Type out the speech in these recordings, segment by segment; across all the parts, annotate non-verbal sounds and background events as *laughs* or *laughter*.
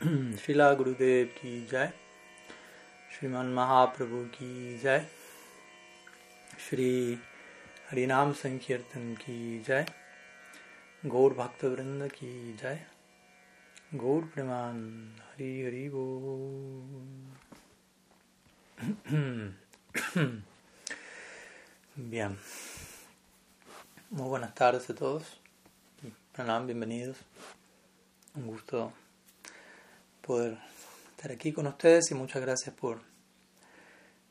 *clears throat* शिला गुरुदेव की जय श्रीमान महाप्रभु की जय श्री हरिनाम संकीर्तन की जय गौर भक्त वृंद की जय गौर प्रमान हरि Hari *clears throat* Bien. Muy buenas tardes a todos. Pranam, bienvenidos. Un gusto poder estar aquí con ustedes y muchas gracias por,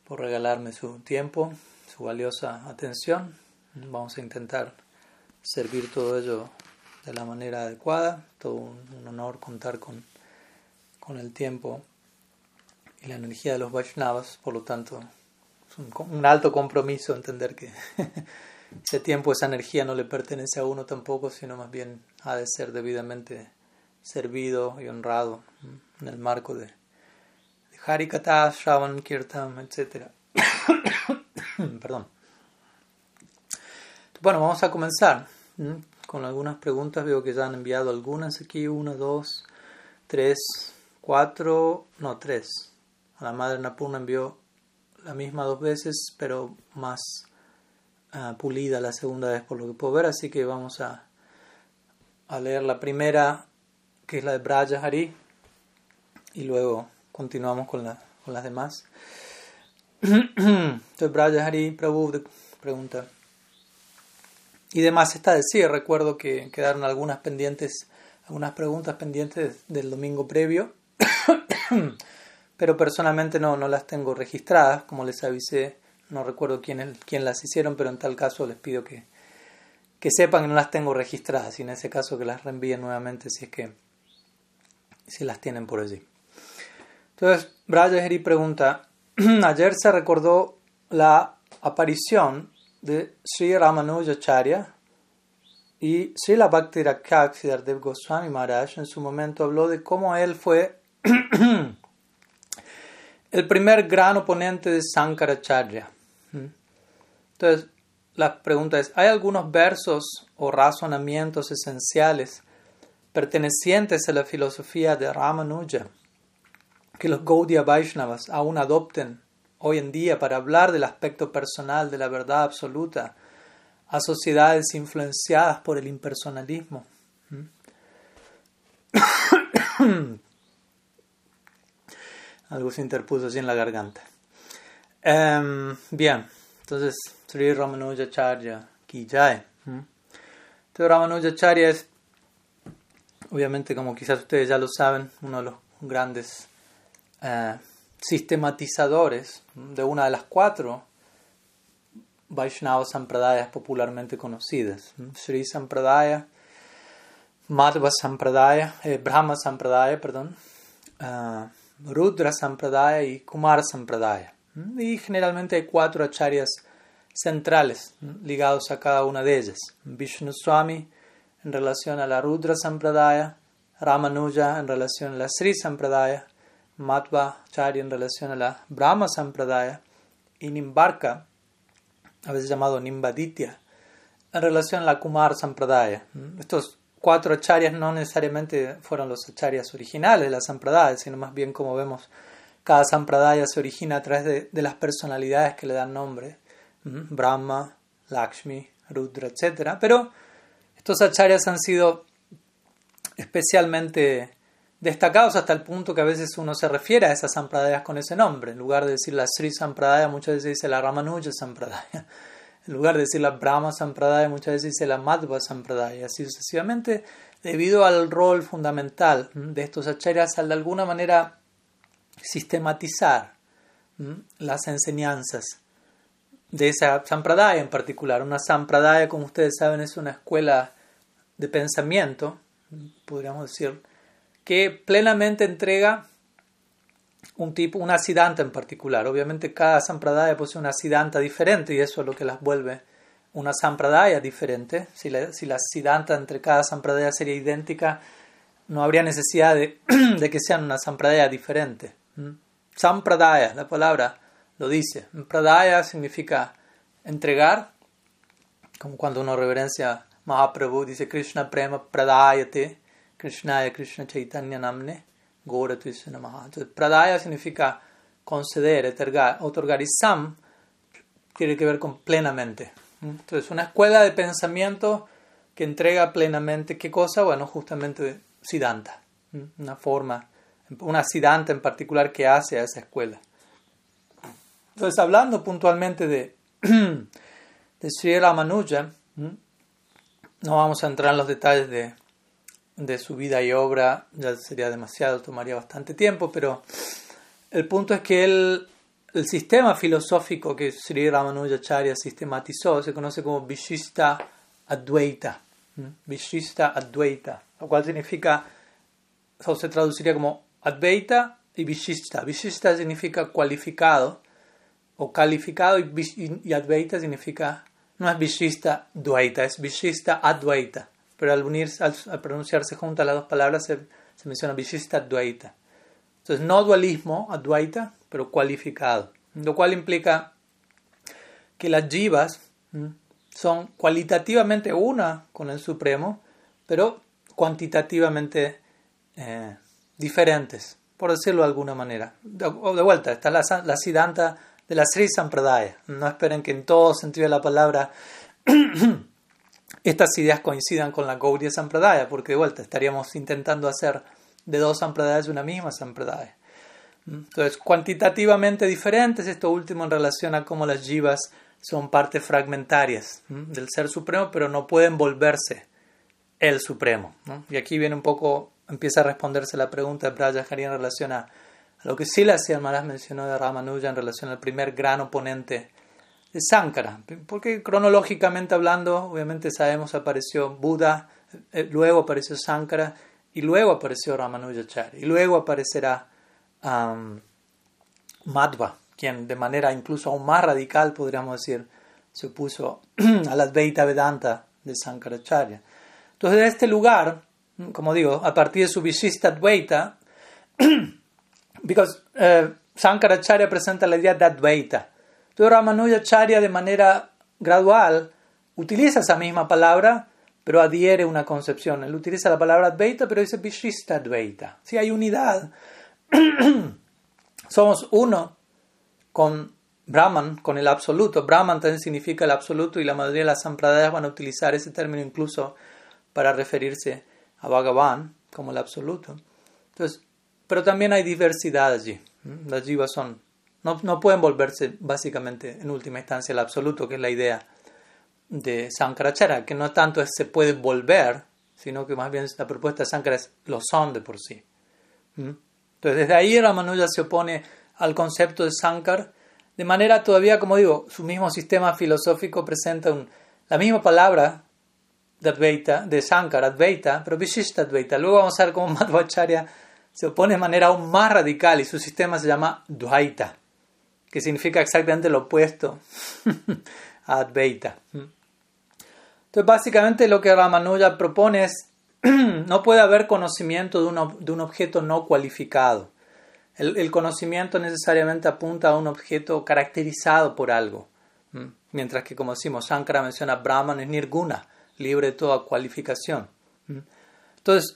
por regalarme su tiempo, su valiosa atención. Vamos a intentar servir todo ello de la manera adecuada. Todo un, honor contar con, con el tiempo y la energía de los Vaishnavas, por lo tanto, es un, un alto compromiso entender que *laughs* ese tiempo, esa energía no le pertenece a uno tampoco, sino más bien ha de ser debidamente servido y honrado en el marco de, de Harikata, Shravan, Kirtan, etc. *coughs* Perdón. Bueno, vamos a comenzar con algunas preguntas. Veo que ya han enviado algunas aquí. Una, dos, tres, cuatro, no, tres. A la madre Napurna envió la misma dos veces, pero más uh, pulida la segunda vez por lo que puedo ver. Así que vamos a, a leer la primera que es la de Braja Hari, y luego continuamos con, la, con las demás. *clears throat* Entonces Braja Hari Prabhu pregunta. Y demás está decir, recuerdo que quedaron algunas pendientes, algunas preguntas pendientes del domingo previo, *clears throat* pero personalmente no, no las tengo registradas, como les avisé, no recuerdo quién, quién las hicieron, pero en tal caso les pido que, que sepan que no las tengo registradas y en ese caso que las reenvíen nuevamente si es que si las tienen por allí. Entonces, Brajahari pregunta, *clears throat* ayer se recordó la aparición de Sri Ramanujacharya y Sri Bhakti Siddhardev Goswami Maharaj en su momento habló de cómo él fue *clears throat* el primer gran oponente de Sankaracharya. Entonces, la pregunta es, ¿hay algunos versos o razonamientos esenciales pertenecientes a la filosofía de Ramanuja, que los Gaudiya Vaishnavas aún adopten hoy en día para hablar del aspecto personal de la verdad absoluta a sociedades influenciadas por el impersonalismo. *coughs* Algo se interpuso así en la garganta. Um, bien, entonces Sri Ramanujacharya ki jai. Entonces Ramanujacharya es obviamente como quizás ustedes ya lo saben, uno de los grandes eh, sistematizadores de una de las cuatro Vaishnava Sampradayas popularmente conocidas, Sri Sampradaya, Madhva Sampradaya, eh, Brahma Sampradaya, perdón, uh, Rudra Sampradaya y Kumar Sampradaya. Y generalmente hay cuatro acharyas centrales ligados a cada una de ellas. Vishnu Swami, en relación a la Rudra Sampradaya, Ramanuja en relación a la Sri Sampradaya, Madhva Chari en relación a la Brahma Sampradaya y Nimbarka, a veces llamado Nimbaditya, en relación a la Kumar Sampradaya. Estos cuatro acharyas no necesariamente fueron los acharyas originales de la Sampradaya, sino más bien como vemos, cada Sampradaya se origina a través de, de las personalidades que le dan nombre, Brahma, Lakshmi, Rudra, etc. Pero estos acharyas han sido especialmente destacados hasta el punto que a veces uno se refiere a esas sampradayas con ese nombre. En lugar de decir la Sri Sampradaya, muchas veces dice la Ramanuja Sampradaya. *laughs* En lugar de decir la Brahma Sampradaya, muchas veces dice la Madhva Sampradaya. Así sucesivamente, debido al rol fundamental de estos acharyas al de alguna manera sistematizar las enseñanzas de esa sampradaya en particular. Una sampradaya, como ustedes saben, es una escuela de pensamiento, podríamos decir, que plenamente entrega un tipo, una siddhanta en particular. Obviamente cada sampradaya posee una siddhanta diferente y eso es lo que las vuelve una sampradaya diferente. Si la, si la siddhanta entre cada sampradaya sería idéntica, no habría necesidad de, *clears throat* de que sean una sampradaya diferente. Sampradaya, la palabra lo dice. Pradaya significa entregar, como cuando uno reverencia Mahaprabhu, dice Krishna Prema Pradayate, Krishnaya Krishna Chaitanya Namne, Goratvisya Namaha. Entonces, Pradaya significa conceder, otorgar, otorgar y Sam tiene que ver con plenamente. Entonces, una escuela de pensamiento que entrega plenamente, ¿qué cosa? Bueno, justamente Siddhanta, una forma, una Siddhanta en particular que hace a esa escuela. Entonces, hablando puntualmente de, *clears throat* de Sri Ramanuja, no vamos a entrar en los detalles de, de su vida y obra, ya sería demasiado, tomaría bastante tiempo, pero el punto es que él, el sistema filosófico que Sri Ramanujacharya sistematizó se conoce como Vishista Advaita. Vishista Advaita, lo cual significa, o se traduciría como Advaita y Vishista. Vishista significa cualificado o calificado y, y Advaita significa, no es Vishista Dvaita, es Vishista Advaita pero al, unirse, al, pronunciarse juntas las dos palabras se, menciona Vishista Advaita. Entonces, no dualismo, Advaita, pero cualificado, lo cual implica que las jivas son cualitativamente una con el Supremo, pero cuantitativamente eh, diferentes, por decirlo de alguna manera. De, vuelta, está la, la siddhanta de la Sri Sampradaya. No esperen que en todo sentido de la palabra *clears throat* estas ideas coincidan con la Gaudiya Sampradaya, porque de vuelta estaríamos intentando hacer de dos Sampradayas una misma Sampradaya. Entonces, cuantitativamente diferentes, esto último en relación a cómo las jivas son partes fragmentarias del Ser Supremo, pero no pueden volverse el Supremo. Y aquí viene un poco, empieza a responderse la pregunta de Braya Hari en relación a, lo que Silas Maharaj mencionó de Ramanuja en relación al primer gran oponente de Sankara, porque cronológicamente hablando, obviamente sabemos, apareció Buda, eh, luego apareció Sankara y luego apareció Ramanujacharya y luego aparecerá Madhva, quien de manera incluso aún más radical, podríamos decir, se opuso *clears throat* a la Advaita Vedanta de Sankaracharya. Entonces, de este lugar, como digo, a partir de su Vishista Advaita, *clears throat* because uh, Sankaracharya presenta la idea de Advaita, entonces Ramanujacharya de manera gradual utiliza esa misma palabra, pero adhiere una concepción. Él utiliza la palabra Advaita, pero dice Vishista Advaita. Si hay unidad, *clears throat* somos uno con Brahman, con el absoluto. Brahman también significa el absoluto y la mayoría de las sampradayas van a utilizar ese término incluso para referirse a Bhagavan como el absoluto. Entonces, pero también hay diversidad allí. Las jivas son no, no, pueden volverse básicamente en última instancia el absoluto, que es la idea de Sankaracharya, que no tanto es se puede volver, sino que más bien la propuesta de Sankara es lo son de por sí. ¿Mm? Entonces desde ahí Ramanuja se opone al concepto de Sankar de manera todavía, como digo, su mismo sistema filosófico presenta la misma palabra de Advaita, de Sankar, Advaita, pero Vishishta Advaita. Luego vamos a ver cómo *laughs* Madhvacharya se opone de manera aún más radical y su sistema se llama Dvaita que significa exactamente lo opuesto *laughs* a Advaita. Entonces, básicamente lo que Ramanuja propone es, *clears throat* no puede haber conocimiento de, de un objeto no cualificado. El, conocimiento necesariamente apunta a un objeto caracterizado por algo. Mientras que, como decimos, Shankara menciona Brahman es nirguna, libre de toda cualificación. Entonces,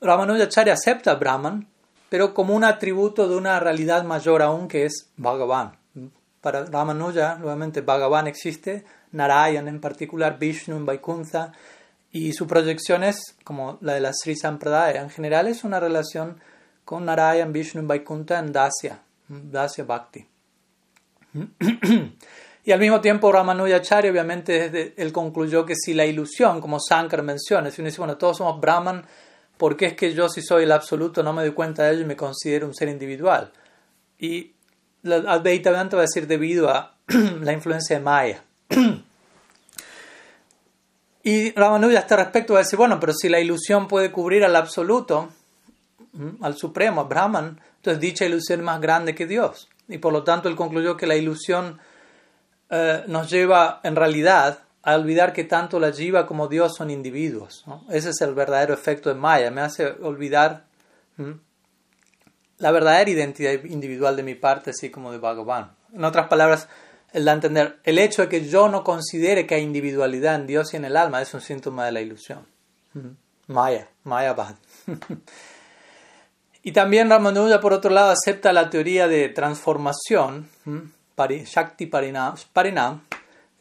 Ramanujacharya acepta Brahman pero como un atributo de una realidad mayor aún que es Bhagavan. Para Ramanuja, nuevamente, Bhagavan existe, Narayan en particular, Vishnu Vaikuntha, y su proyección es, como la de la Sri Sampradaya, en general es una relación con Narayan, Vishnu Vaikuntha en Dasya, Dasya Bhakti. *clears throat* *coughs* y al mismo tiempo Ramanujacharya obviamente él concluyó que si la ilusión, como Sankar menciona, si uno dice, bueno, todos somos Brahman, porque es que yo si soy el absoluto no me doy cuenta de ello y me considero un ser individual. Y Advaita Vedanta va a decir debido a *clears throat* la influencia de Maya. *clears throat* y Ramanuja a este respecto va a decir, bueno, pero si la ilusión puede cubrir al absoluto, al supremo, a Brahman, entonces dicha ilusión es más grande que Dios. Y por lo tanto él concluyó que la ilusión eh, nos lleva en realidad a olvidar que tanto la jiva como Dios son individuos. Ese es el verdadero efecto de Maya. Me hace olvidar la verdadera identidad individual de mi parte, así como de Bhagavan. En otras palabras, el de entender el hecho de que yo no considere que hay individualidad en Dios y en el alma es un síntoma de la ilusión. Maya, Maya Bad. *laughs* Y también Ramanuja, por otro lado, acepta la teoría de transformación, Shakti Parinam,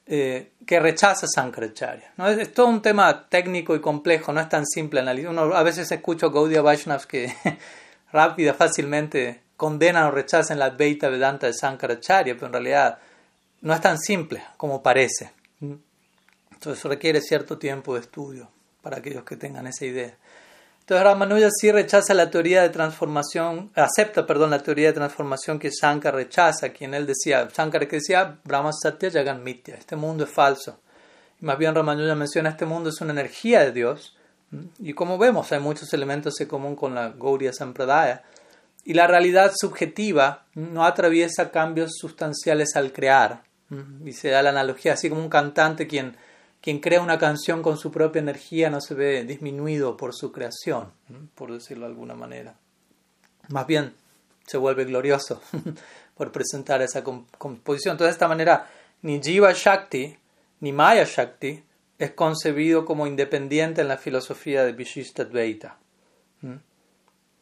eh, que rechaza Sankaracharya. ¿no? Es, todo un tema técnico y complejo, no es tan simple Uno a veces escucha Gaudiya Vaishnavas que *laughs* rápida, fácilmente condenan o rechazan la Advaita Vedanta de Sankaracharya, pero en realidad no es tan simple como parece. Entonces requiere cierto tiempo de estudio para aquellos que tengan esa idea. Entonces Ramanuja sí rechaza la teoría de transformación, acepta, perdón, la teoría de transformación que Shankar rechaza, quien él decía, Shankar que decía, Brahma Satya Jagan Mitya, este mundo es falso. Y más bien Ramanuja menciona, este mundo es una energía de Dios, y como vemos, hay muchos elementos en común con la Gauriya Sampradaya, y la realidad subjetiva no atraviesa cambios sustanciales al crear. Y se da la analogía, así como un cantante quien quien crea una canción con su propia energía no se ve disminuido por su creación, por decirlo de alguna manera. Más bien se vuelve glorioso *laughs* por presentar esa composición. Entonces, de esta manera, ni Jiva Shakti ni Maya Shakti es concebido como independiente en la filosofía de Vishishta Dvaita.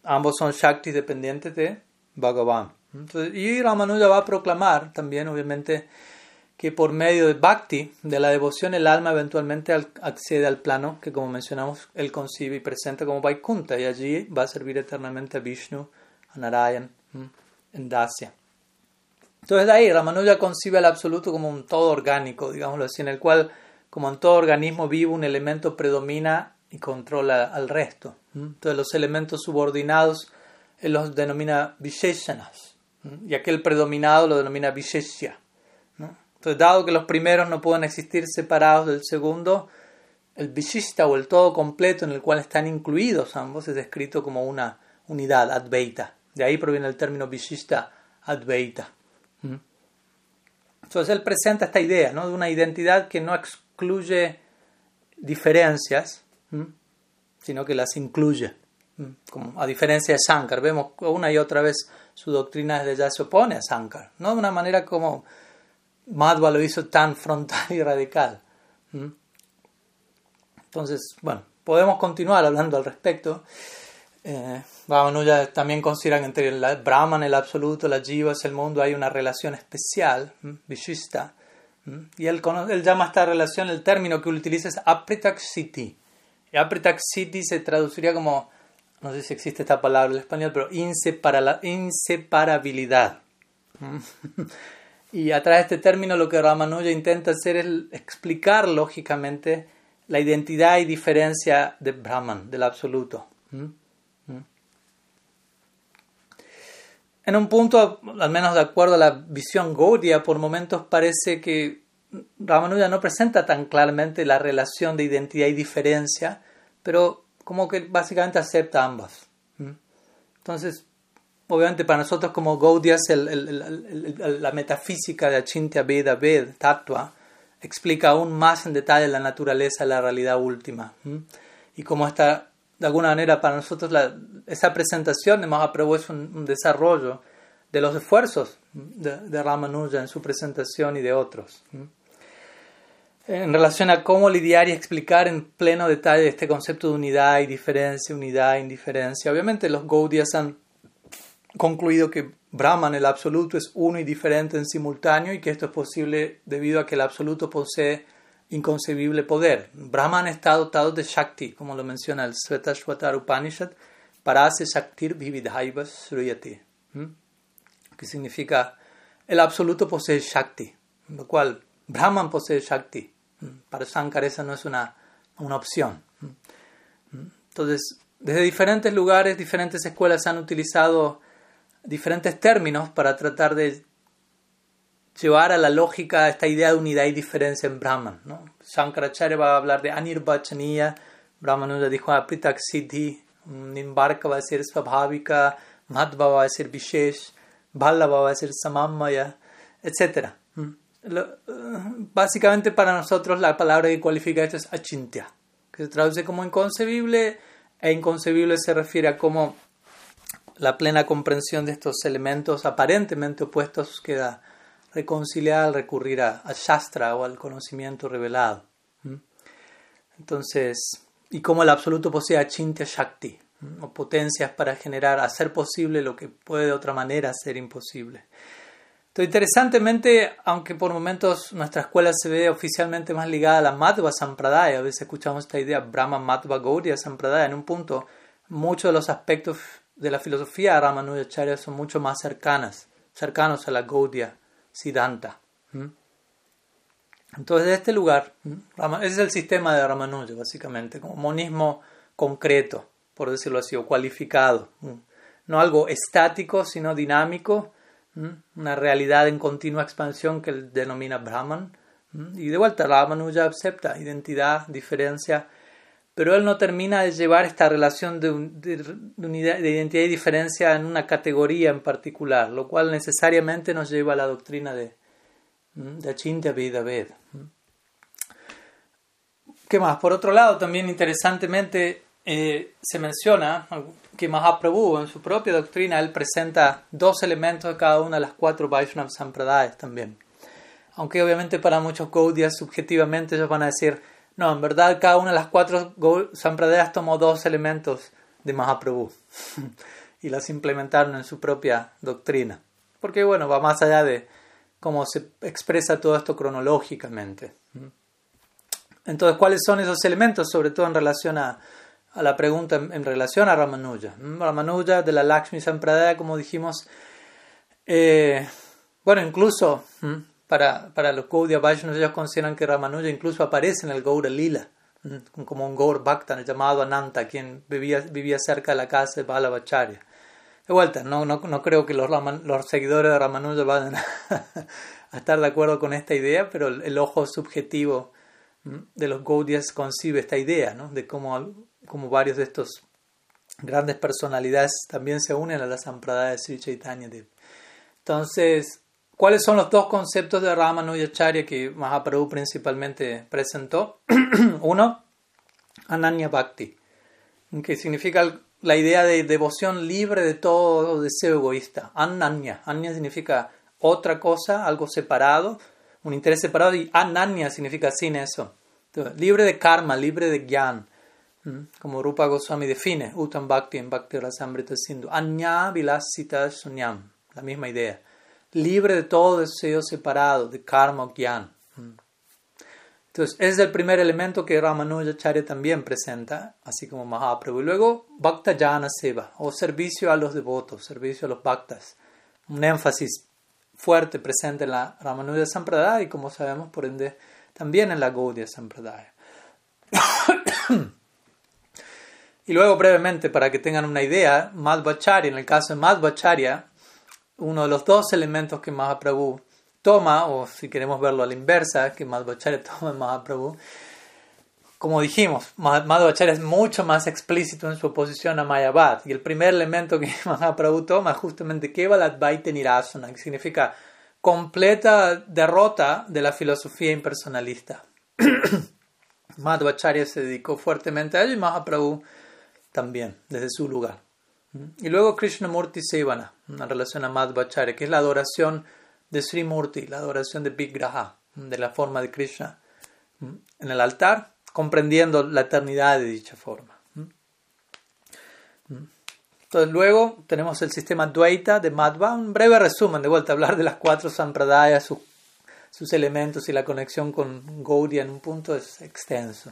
Ambos son Shakti dependientes de Bhagavan. y Ramanuja va a proclamar también, obviamente, que por medio de bhakti, de la devoción, el alma eventualmente accede al plano que, como mencionamos, él concibe y presenta como Vaikunta, y allí va a servir eternamente a Vishnu, a Narayan, en Dasya. Entonces de ahí Ramanuja concibe al absoluto como un todo orgánico, digámoslo así, en el cual, como en todo organismo vivo, un elemento predomina y controla al resto. Entonces los elementos subordinados él los denomina Visheshanas, y aquel predominado lo denomina Visheshya. Entonces, dado que los primeros no pueden existir separados del segundo, el Vishista o el todo completo en el cual están incluidos ambos es descrito como una unidad, Advaita. De ahí proviene el término Vishista Advaita. ¿Mm? Entonces él presenta esta idea ¿no? de una identidad que no excluye diferencias, sino que las incluye. Como a diferencia de Sankar, vemos una y otra vez su doctrina desde ya se opone a Sankar, no de una manera como Madhva lo hizo tan frontal y radical. Entonces, bueno, podemos continuar hablando al respecto. Eh, ya también consideran entre el Brahman, el absoluto, la Jiva, el mundo, hay una relación especial, Vishista. Y él, él, llama esta relación, el término que utiliza es Apritaksiti. Y se traduciría como, no sé si existe esta palabra en español, pero inseparabilidad. *laughs* Y a través de este término lo que Ramanuja intenta hacer es explicar lógicamente la identidad y diferencia de Brahman, del absoluto. ¿Mm? ¿Mm? En un punto, al menos de acuerdo a la visión Gaudiya, por momentos parece que Ramanuja no presenta tan claramente la relación de identidad y diferencia, pero como que básicamente acepta ambas. ¿Mm? Entonces, obviamente para nosotros como Gaudias, la metafísica de Achintya Veda Ved, Tattva, explica aún más en detalle la naturaleza de la realidad última. Y cómo está, de alguna manera, para nosotros esa presentación de Mahaprabhu es un, desarrollo de los esfuerzos de, Ramanuja en su presentación y de otros. En relación a cómo lidiar y explicar en pleno detalle este concepto de unidad y diferencia, unidad e indiferencia. Obviamente los Gaudias han concluido que Brahman, el absoluto, es uno y diferente en simultáneo y que esto es posible debido a que el absoluto posee inconcebible poder. Brahman está dotado de Shakti, como lo menciona el Svetashvatar Upanishad, Parase Shaktir Vividhaiva Sriyati, que significa el absoluto posee Shakti, lo cual Brahman posee Shakti. Para Shankar esa no es una, una opción. Entonces, desde diferentes lugares, diferentes escuelas han utilizado diferentes términos para tratar de llevar a la lógica esta idea de unidad y diferencia en Brahman. ¿no? Shankaracharya va a hablar de Anirvachaniya, Brahman le dijo Apritak Siddhi, Nimbarka va a decir Svabhavika, Madhva va a decir Vishesh, Ballava va a decir Samamaya, etc. Básicamente para nosotros la palabra que cualifica esto es Achintya, que se traduce como inconcebible, e inconcebible se refiere a cómo la plena comprensión de estos elementos aparentemente opuestos queda reconciliada al recurrir a, Shastra o al conocimiento revelado. Entonces, y como el absoluto posee Achintya Shakti, o potencias para generar, hacer posible lo que puede de otra manera ser imposible. Entonces, interesantemente, aunque por momentos nuestra escuela se ve oficialmente más ligada a la Madhva Sampradaya, a veces escuchamos esta idea Brahma Madhva Gaudiya Sampradaya, en un punto, muchos de los aspectos de la filosofía de Ramanujacharya son mucho más cercanas, cercanos a la Gaudiya Siddhanta. Entonces, de este lugar, ese es el sistema de Ramanuja, básicamente, como monismo concreto, por decirlo así, o cualificado. No algo estático, sino dinámico, una realidad en continua expansión que denomina Brahman. Y de vuelta, Ramanuja acepta identidad, diferencia, pero él no termina de llevar esta relación de, de, identidad y diferencia en una categoría en particular, lo cual necesariamente nos lleva a la doctrina de, de Achintya Ved. ¿Qué más? Por otro lado, también interesantemente eh, se menciona que Mahaprabhu en su propia doctrina él presenta dos elementos de cada una de las cuatro Vaishnava Sampradayas también. Aunque obviamente para muchos Gaudiyas subjetivamente ellos van a decir, no, en verdad cada una de las cuatro Sampradayas tomó dos elementos de Mahaprabhu *laughs* y las implementaron en su propia doctrina. Porque bueno, va más allá de cómo se expresa todo esto cronológicamente. Entonces, ¿cuáles son esos elementos? Sobre todo en relación a, la pregunta en, relación a Ramanuja. Ramanuja de la Lakshmi Sampradaya, como dijimos, eh, bueno, incluso para, para los Gaudiya Vaishnavas ellos consideran que Ramanuja incluso aparece en el Gaura Lila, como un Gaur Bhakta llamado Ananta, quien vivía, vivía cerca de la casa de Balabacharya. De vuelta, no, no, no creo que los, los seguidores de Ramanuja vayan *laughs* a, estar de acuerdo con esta idea, pero el, ojo subjetivo de los Gaudiyas concibe esta idea, ¿no? de cómo, cómo varios de estos grandes personalidades también se unen a la Sampradaya de Sri Chaitanya Entonces, ¿cuáles son los dos conceptos de Ramanujacharya que Mahaprabhu principalmente presentó? *clears throat* Uno, Ananya Bhakti, que significa la idea de devoción libre de todo deseo egoísta. Ananya. Anya significa otra cosa, algo separado, un interés separado, y ananya significa sin eso. libre de karma, libre de gyan. Como Rupa Goswami define, Uttam Bhakti en Bhakti Rasamrita Sindhu. Anya vilasita sunyam. La misma idea. Libre de todo deseo separado, de karma o gyan. Entonces, ese es el primer elemento que Ramanujacharya también presenta, así como Mahaprabhu. Y luego, Bhakta Jana Seva, o servicio a los devotos, servicio a los bhaktas. Un énfasis fuerte presente en la Ramanuja Sampradaya y, como sabemos, por ende, también en la Gaudiya Sampradaya. *coughs* y luego, brevemente, para que tengan una idea, Madhvacharya, en el caso de Madhvacharya, uno de los dos elementos que Mahaprabhu toma, o si queremos verlo a la inversa, que Madhvacharya *laughs* toma en Mahaprabhu, como dijimos, Madhvacharya es mucho más explícito en su oposición a Mayavad. Y el primer elemento que *laughs* Mahaprabhu toma es justamente Kevaladvaita Nirasana, que significa completa derrota de la filosofía impersonalista. *clears throat* Madhvacharya se dedicó fuertemente a ello y Mahaprabhu también, desde su lugar. Y luego Krishnamurti Sevana, en relación a Madhvacharya, que es la adoración de Sri Murti, la adoración de Vigraha, de la forma de Krishna en el altar, comprendiendo la eternidad de dicha forma. Entonces luego tenemos el sistema Dvaita de Madhva, un breve resumen, de vuelta a hablar de las cuatro sampradayas, sus, elementos y la conexión con Gaudiya en un punto es extenso.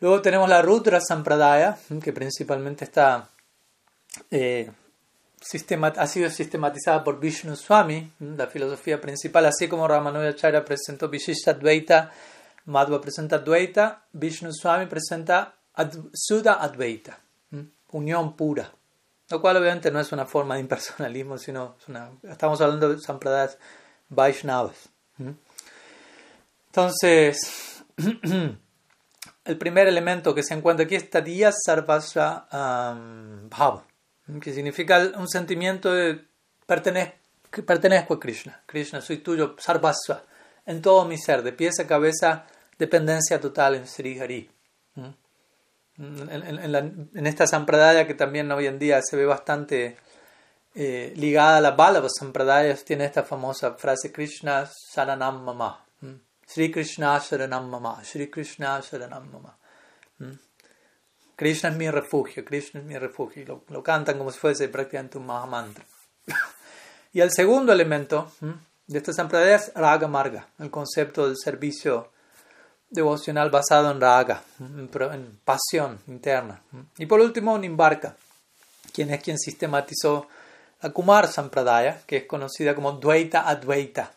Luego tenemos la Rudra Sampradaya, que principalmente está eh, ha sido sistematizada por Vishnu Swami, la filosofía principal, así como Ramanujacharya presentó Vishishta Advaita, Madhva presenta Advaita, Vishnu Swami presenta Sudha Advaita, unión pura, lo cual obviamente no es una forma de impersonalismo, sino estamos hablando de sampradayas Vaishnavas. Entonces, *clears throat* el primer elemento que se encuentra aquí es Tadiya Sarvasya um, Bhava que significa un sentimiento de pertenezco a Krishna. Krishna, soy tuyo, sarvasva, en todo mi ser, de pies a cabeza, dependencia total en Sri Hari. ¿Mm? En, esta sampradaya que también hoy en día se ve bastante eh, ligada a la Balava sampradaya, tiene esta famosa frase Krishna Saranam Mama. ¿Mm? Sri Krishna Saranam Mama. Sri Krishna Saranam Mama. ¿Mm? Krishna es mi refugio, Krishna es mi refugio. Lo, lo cantan como si fuese prácticamente un Mahamantra. *laughs* y el segundo elemento de esta sampradaya es Raga Marga, el concepto del servicio devocional basado en Raga, en, pasión interna. Y por último, Nimbarka, quien es quien sistematizó la Kumar Sampradaya, que es conocida como Dvaita Advaita,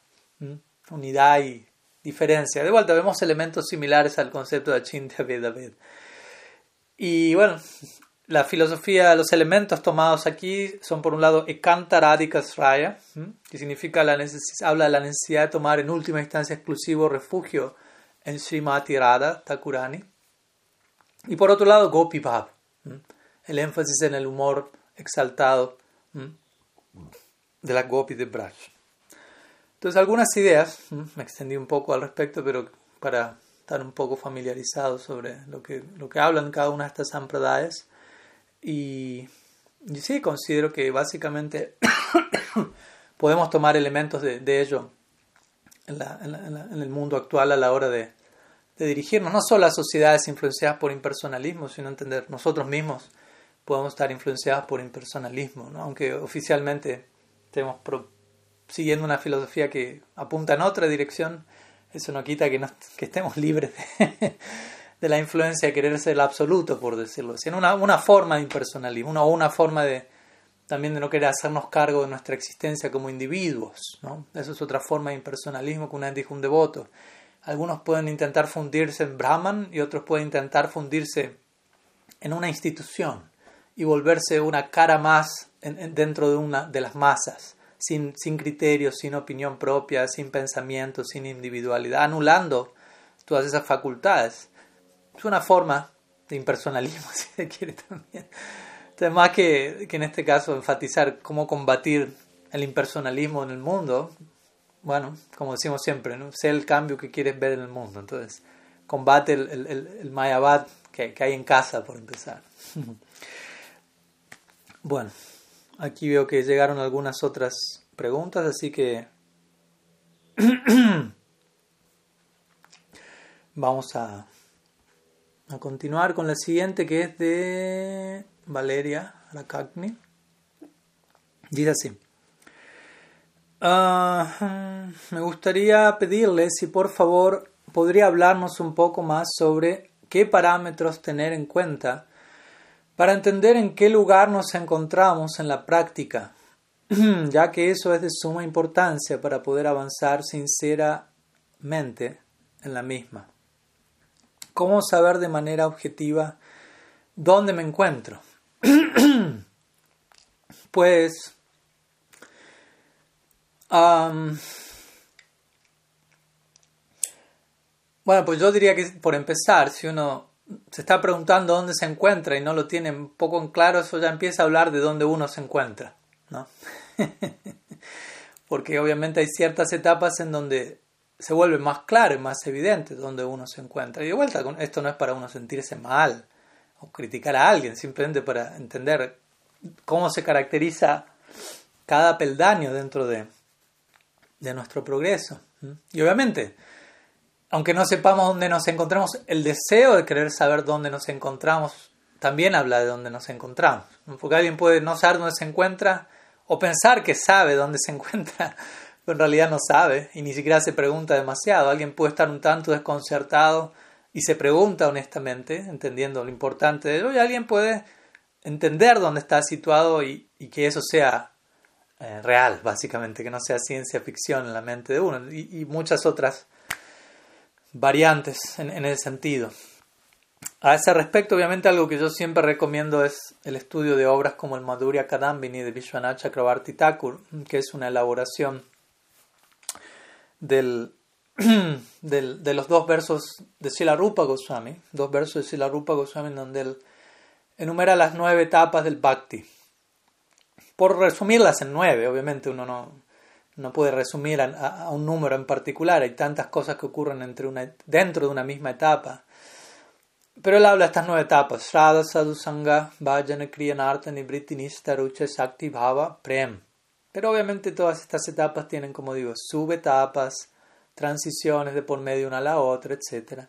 unidad y diferencia. De vuelta, vemos elementos similares al concepto de Achintya Veda y bueno, la filosofía, los elementos tomados aquí son por un lado Ekanta Radikas Raya, que significa la habla de la necesidad de tomar en última instancia exclusivo refugio en Srimati Radha Thakurani. Y por otro lado Gopi Bhav, el énfasis en el humor exaltado de la Gopi de Braj. Entonces algunas ideas, me extendí un poco al respecto, pero para estar un poco familiarizados sobre lo que, lo que hablan cada una de estas sampradayas. Y, y sí, considero que básicamente *coughs* podemos tomar elementos de, de ello en, la, en, el mundo actual a la hora de, de, dirigirnos, no solo a sociedades influenciadas por impersonalismo, sino entender nosotros mismos podemos estar influenciados por impersonalismo, ¿no? aunque oficialmente estemos siguiendo una filosofía que apunta en otra dirección eso no quita que, que estemos libres de, *laughs* la influencia de querer ser el absoluto, por decirlo así. Una, una forma de impersonalismo, una, una forma de también de no querer hacernos cargo de nuestra existencia como individuos. ¿no? Eso es otra forma de impersonalismo que una vez dijo un devoto. Algunos pueden intentar fundirse en Brahman y otros pueden intentar fundirse en una institución y volverse una cara más dentro de, una, de las masas sin, sin criterios, sin opinión propia, sin pensamiento, sin individualidad, anulando todas esas facultades. Es una forma de impersonalismo, *laughs* si se quiere también. Entonces, más que, que en este caso enfatizar cómo combatir el impersonalismo en el mundo, bueno, como decimos siempre, ¿no? sé el cambio que quieres ver en el mundo. Entonces, combate el, el, el, Mayabad que, que hay en casa, por empezar. *laughs* bueno. Aquí veo que llegaron algunas otras preguntas, así que *clears throat* vamos a, a continuar con la siguiente que es de Valeria Rakagni. Dice así. Ah, me gustaría pedirle si por favor podría hablarnos un poco más sobre qué parámetros tener en cuenta para entender en qué lugar nos encontramos en la práctica, *clears throat* ya que eso es de suma importancia para poder avanzar sinceramente en la misma. ¿Cómo saber de manera objetiva dónde me encuentro? *clears throat* pues bueno, pues yo diría que por empezar, si uno se está preguntando dónde se encuentra y no lo tiene un poco en claro, eso ya empieza a hablar de dónde uno se encuentra, ¿no? *laughs* Porque obviamente hay ciertas etapas en donde se vuelve más claro y más evidente dónde uno se encuentra. Y de vuelta, esto no es para uno sentirse mal o criticar a alguien, simplemente para entender cómo se caracteriza cada peldaño dentro de, de nuestro progreso. Y obviamente, aunque no sepamos dónde nos encontramos, el deseo de querer saber dónde nos encontramos también habla de dónde nos encontramos. Porque alguien puede no saber dónde se encuentra o pensar que sabe dónde se *laughs* encuentra, pero en realidad no sabe y ni siquiera se pregunta demasiado. Alguien puede estar un tanto desconcertado y se pregunta honestamente, entendiendo lo importante de ello, y alguien puede entender dónde está situado y, que eso sea eh, real, básicamente, que no sea ciencia ficción en la mente de uno, y muchas otras variantes en, ese sentido. A ese respecto, obviamente, algo que yo siempre recomiendo es el estudio de obras como el Madhurya Kadambini de Vishwanath Chakrabarti Thakur, que es una elaboración del, *clears throat* de los dos versos de Sila Rupa Goswami, dos versos de Sila Rupa Goswami, en donde él enumera las nueve etapas del Bhakti. Por resumirlas en nueve, obviamente uno no, no puede resumir a, un número en particular, hay tantas cosas que ocurren entre una, dentro de una misma etapa. Pero él habla de estas nueve etapas: Shraddha, Sadhusanga, Bhajana, Kriyanartha, Nibriti, Rucha, Sakti, Bhava, Prem. Pero obviamente todas estas etapas tienen, como digo, subetapas, transiciones de por medio una a la otra, etc.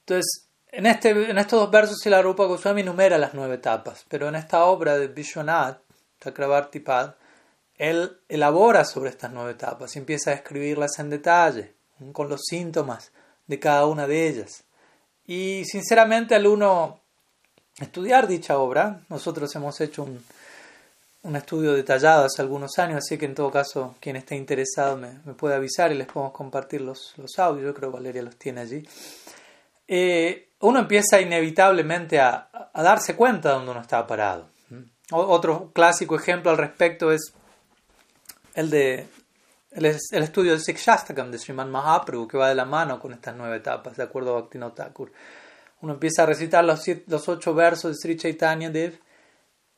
Entonces, en, este, en estos dos versos la Rupa Goswami enumera las nueve etapas, pero en esta obra de Vishwanath, Chakravartipad, él elabora sobre estas nueve etapas y empieza a escribirlas en detalle, con los síntomas de cada una de ellas. Y sinceramente al uno estudiar dicha obra, nosotros hemos hecho un, un estudio detallado hace algunos años, así que en todo caso quien esté interesado me, puede avisar y les podemos compartir los, los, audios, yo creo que Valeria los tiene allí. Eh, uno empieza inevitablemente a, a, darse cuenta de dónde uno está parado. otro clásico ejemplo al respecto es el de el, estudio del Sikshastakam de Sriman Mahaprabhu, que va de la mano con estas nueve etapas, de acuerdo a Bhaktivinoda. Uno empieza a recitar los, los ocho versos de Sri Chaitanya Dev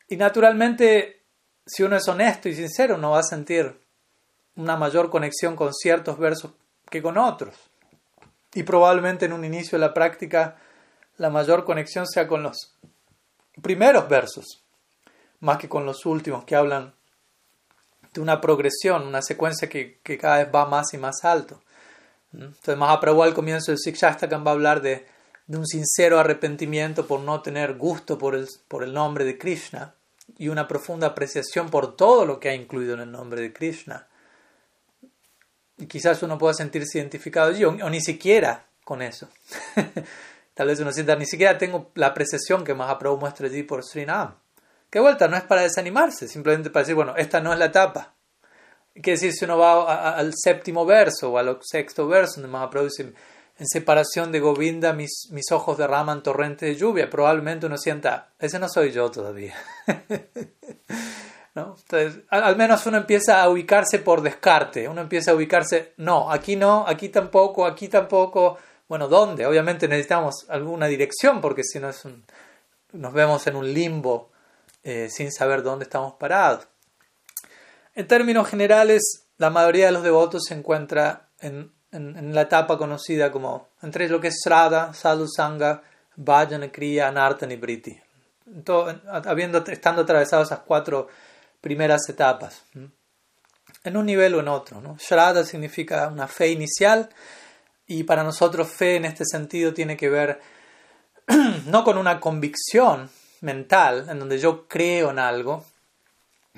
y naturalmente, si uno es honesto y sincero, no va a sentir una mayor conexión con ciertos versos que con otros. Y probablemente en un inicio de la práctica la mayor conexión sea con los primeros versos, más que con los últimos que hablan una progresión, una secuencia que, cada vez va más y más alto. Entonces, Mahaprabhu al comienzo del Sikshastakam va a hablar de, un sincero arrepentimiento por no tener gusto por el, por el nombre de Krishna y una profunda apreciación por todo lo que ha incluido en el nombre de Krishna. Y quizás uno pueda sentirse identificado allí, o, ni siquiera con eso. *laughs* Tal vez uno sienta, ni siquiera tengo la apreciación que Mahaprabhu muestra allí por Srinam. Que vuelta, no es para desanimarse, simplemente para decir, bueno, esta no es la etapa. Quiere decir, si uno va al séptimo verso o al sexto verso, donde Mahaprabhu dice, en separación de Govinda mis, mis ojos derraman torrente de lluvia, probablemente uno sienta, ese no soy yo todavía. *laughs* ¿No? Entonces, al, menos uno empieza a ubicarse por descarte, uno empieza a ubicarse, no, aquí no, aquí tampoco, aquí tampoco. Bueno, ¿dónde? Obviamente necesitamos alguna dirección, porque si no es un, nos vemos en un limbo eh, sin saber dónde estamos parados. En términos generales, la mayoría de los devotos se encuentra en, la etapa conocida como entre lo que es Srada, Sadhu Sangha, Vajana Kriya, Anartan y Briti, estando atravesados esas cuatro primeras etapas, en un nivel o en otro. ¿no? Shraddha significa una fe inicial y para nosotros fe en este sentido tiene que ver *clears throat* no con una convicción, mental en donde yo creo en algo,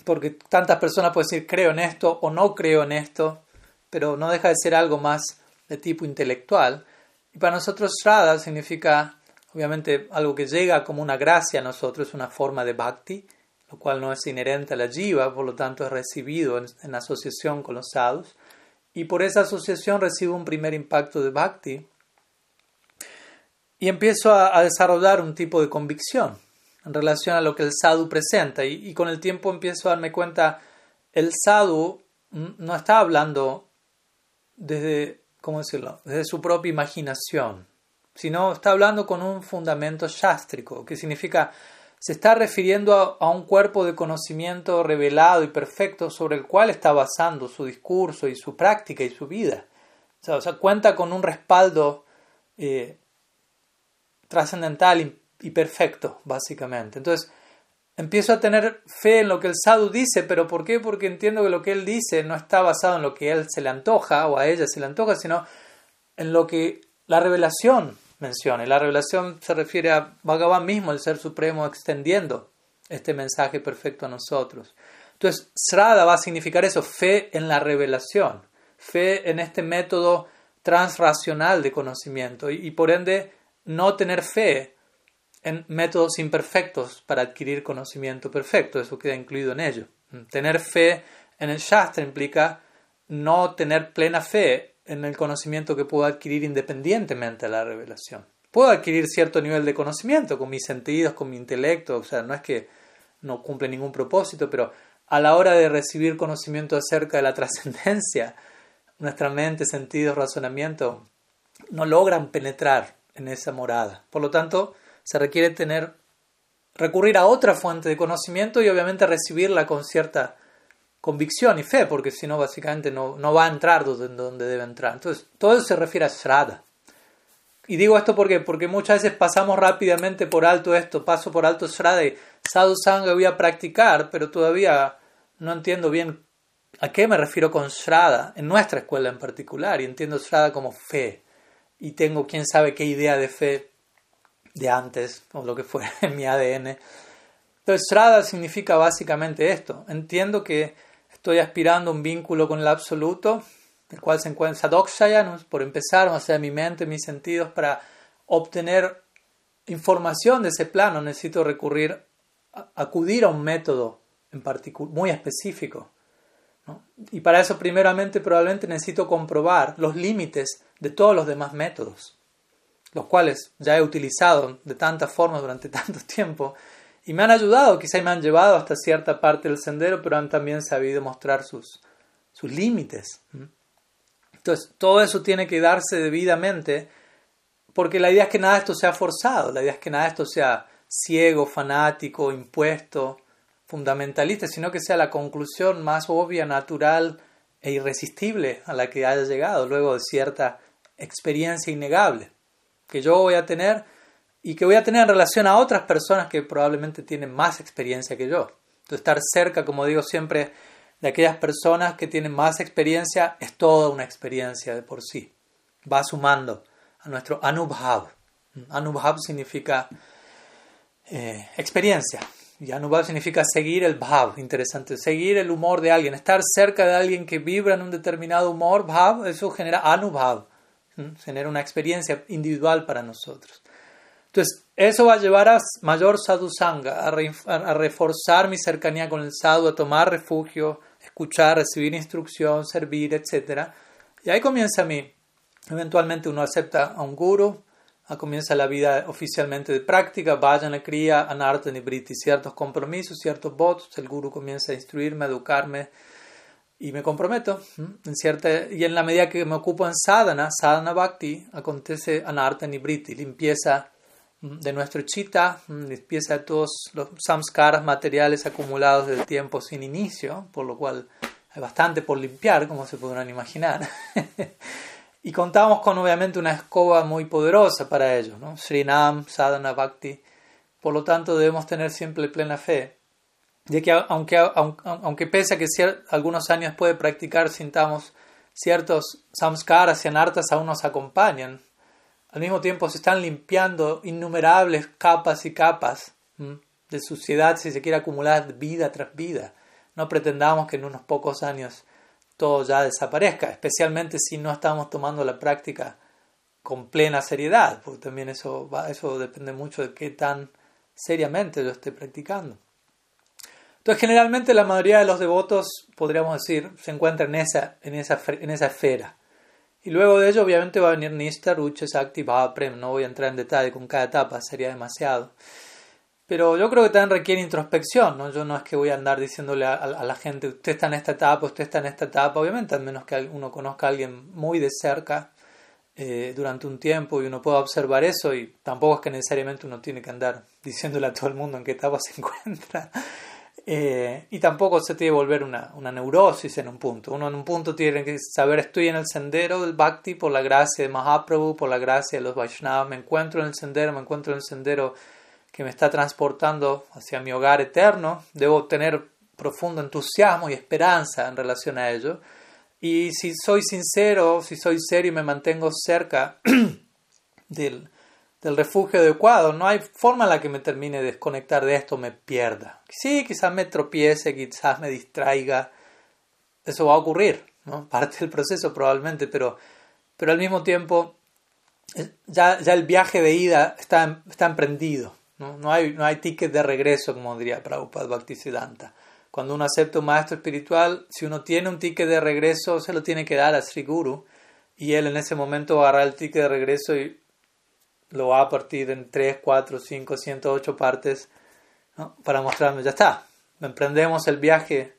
porque tantas personas pueden decir creo en esto o no creo en esto, pero no deja de ser algo más de tipo intelectual. Y para nosotros Shraddha significa obviamente algo que llega como una gracia a nosotros, una forma de bhakti, lo cual no es inherente a la jiva, por lo tanto es recibido en, asociación con los sadhus. Y por esa asociación recibo un primer impacto de bhakti y empiezo a desarrollar un tipo de convicción en relación a lo que el sadhu presenta. Y, con el tiempo empiezo a darme cuenta, el sadhu no está hablando desde, ¿cómo decirlo?, desde su propia imaginación, sino está hablando con un fundamento shastrico, que significa se está refiriendo a, un cuerpo de conocimiento revelado y perfecto sobre el cual está basando su discurso y su práctica y su vida. O sea, cuenta con un respaldo eh, trascendental, y perfecto, básicamente. Entonces, empiezo a tener fe en lo que el sadhu dice, pero ¿por qué? Porque entiendo que lo que él dice no está basado en lo que a él se le antoja o a ella se le antoja, sino en lo que la revelación menciona. Y la revelación se refiere a Bhagavan mismo, el Ser Supremo, extendiendo este mensaje perfecto a nosotros. Entonces, Srada va a significar eso, fe en la revelación, fe en este método transracional de conocimiento y por ende no tener fe en métodos imperfectos para adquirir conocimiento perfecto, eso queda incluido en ello. Tener fe en el Shastra implica no tener plena fe en el conocimiento que puedo adquirir independientemente de la revelación. Puedo adquirir cierto nivel de conocimiento con mis sentidos, con mi intelecto, o sea, no es que no cumple ningún propósito, pero a la hora de recibir conocimiento acerca de la *laughs* trascendencia, nuestra mente, sentidos, razonamiento no logran penetrar en esa morada. Por lo tanto, se requiere tener, recurrir a otra fuente de conocimiento y obviamente recibirla con cierta convicción y fe, porque si no, básicamente no, no va a entrar donde, donde, debe entrar. Entonces, todo eso se refiere a Shraddha. Y digo esto porque, porque muchas veces pasamos rápidamente por alto esto, paso por alto Shraddha y Sadhu Sangha voy a practicar, pero todavía no entiendo bien a qué me refiero con Shraddha, en nuestra escuela en particular, y entiendo Shraddha como fe. Y tengo quién sabe qué idea de fe de antes o lo que fuera *laughs* en mi ADN. Entonces, Srada significa básicamente esto. Entiendo que estoy aspirando a un vínculo con el absoluto, el cual se encuentra Sadokshaya, por empezar, o sea, mi mente, mis sentidos, para obtener información de ese plano, necesito recurrir, acudir a un método en muy específico. Y para eso, primeramente, probablemente necesito comprobar los límites de todos los demás métodos, los cuales ya he utilizado de tantas formas durante *laughs* tanto tiempo y me han ayudado, quizá me han llevado hasta cierta parte del sendero, pero han también sabido mostrar sus, sus límites. Entonces, todo eso tiene que darse debidamente, porque la idea es que nada de esto sea forzado, la idea es que nada de esto sea ciego, fanático, impuesto, fundamentalista, sino que sea la conclusión más obvia, natural e irresistible a la que haya llegado luego de cierta experiencia innegable que yo voy a tener y que voy a tener en relación a otras personas que probablemente tienen más experiencia que yo. Entonces, estar cerca, como digo siempre, de aquellas personas que tienen más experiencia es toda una experiencia de por sí. Va sumando a nuestro anubhav. Anubhav significa eh, experiencia. Y anubhav significa seguir el bhav, interesante, seguir el humor de alguien, estar cerca de alguien que vibra en un determinado humor, bhav, eso genera anubhav, genera una experiencia individual para nosotros. Entonces, eso va a llevar a mayor sadhusanga, a, a, reforzar mi cercanía con el sadhu, a tomar refugio, escuchar, recibir instrucción, servir, etc. Y ahí comienza mi, eventualmente uno acepta a un guru, comienza la vida oficialmente de práctica, vayan a cría, anarta, nibriti, ciertos compromisos, ciertos votos, el guru comienza a instruirme, a educarme y me comprometo. En cierta, y en la medida que me ocupo en sadhana, sadhana bhakti, acontece anarta, nibriti, limpieza de nuestro chitta, limpieza de todos los samskaras materiales acumulados del tiempo sin inicio, por lo cual hay bastante por limpiar, como se podrán imaginar. *laughs* y contamos con obviamente una escoba muy poderosa para ello, ¿no? Srinam, Sadhana, Bhakti. Por lo tanto, debemos tener siempre plena fe de que aunque, aunque, pese a que algunos años puede practicar, sintamos ciertos samskaras y anartas aún nos acompañan, al mismo tiempo se están limpiando innumerables capas y capas de suciedad, si se quiere acumular vida tras vida. No pretendamos que en unos pocos años todo ya desaparezca, especialmente si no estamos tomando la práctica con plena seriedad, porque también eso, eso depende mucho de qué tan seriamente yo esté practicando. Entonces, generalmente la mayoría de los devotos, podríamos decir, se encuentran en esa, en esa, en esa esfera. Y luego de ello, obviamente, va a venir Nista, Rucha, Sakti, Prem. No voy a entrar en detalle con cada etapa, sería demasiado. Pero yo creo que también requiere introspección, ¿no? Yo no es que voy a andar diciéndole a, la gente, usted está en esta etapa, usted está en esta etapa. Obviamente, al menos que uno conozca a alguien muy de cerca eh, durante un tiempo y uno pueda observar eso. Y tampoco es que necesariamente uno tiene que andar diciéndole a todo el mundo en qué etapa se *laughs* encuentra. Eh, y tampoco se tiene que volver una, una, neurosis en un punto. Uno en un punto tiene que saber, estoy en el sendero del Bhakti por la gracia de Mahaprabhu, por la gracia de los Vaishnavas, me encuentro en el sendero, me encuentro en el sendero que me está transportando hacia mi hogar eterno. Debo tener profundo entusiasmo y esperanza en relación a ello. Y si soy sincero, si soy serio y me mantengo cerca *clears throat* del, del refugio adecuado. No hay forma en la que me termine de desconectar de esto, me pierda. Sí, quizás me tropiece, quizás me distraiga. Eso va a ocurrir, ¿no? *laughs* Parte del proceso probablemente, pero, pero al mismo tiempo ya, ya el viaje de ida está, está emprendido. ¿no? No, hay, no hay ticket de regreso, como diría Prabhupada Bhaktisiddhanta. Cuando uno acepta un maestro espiritual, si uno tiene un ticket de regreso, se lo tiene que dar a Sri Guru y él en ese momento agarra el ticket de regreso lo va a partir en 3, 4, 5, 108 partes para mostrarme, ya está, emprendemos el viaje,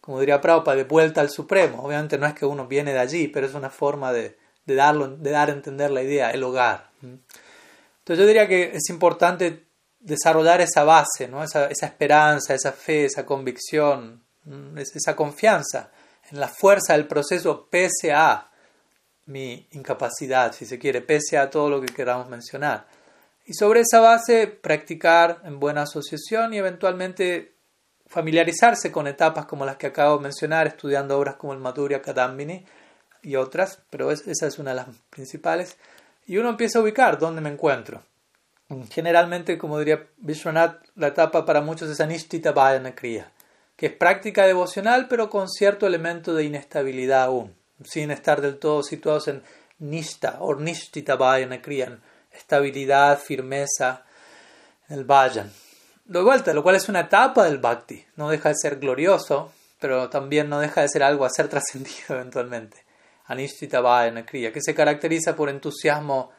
como diría Prabhupada, de vuelta al Supremo. Obviamente no es que uno viene de allí, pero es una forma de, de, darlo, de dar a entender la idea, el hogar. Entonces yo diría que es importante desarrollar esa base, ¿no? esa, esa esperanza, esa fe, esa convicción, esa confianza en la fuerza del proceso pese a mi incapacidad, si se quiere, pese a todo lo que queramos mencionar. Y sobre esa base, practicar en buena asociación y eventualmente familiarizarse con etapas como las que acabo de mencionar, estudiando obras como el Madhurya Kadambini y otras, pero esa es una de las principales. Y uno empieza a ubicar dónde me encuentro. Generalmente, como diría Vishwanath, la etapa para muchos es Anishtita Bhajana Kriya, que es práctica devocional, pero con cierto elemento de inestabilidad aún, sin estar del todo situados en Nishta o Nishtita Bhajana Kriya, estabilidad, firmeza, el Bhajan. De vuelta, lo cual es una etapa del Bhakti, no deja de ser glorioso, pero también no deja de ser algo a ser *laughs* trascendido eventualmente. Anishtita Bhajana Kriya, que se caracteriza por entusiasmo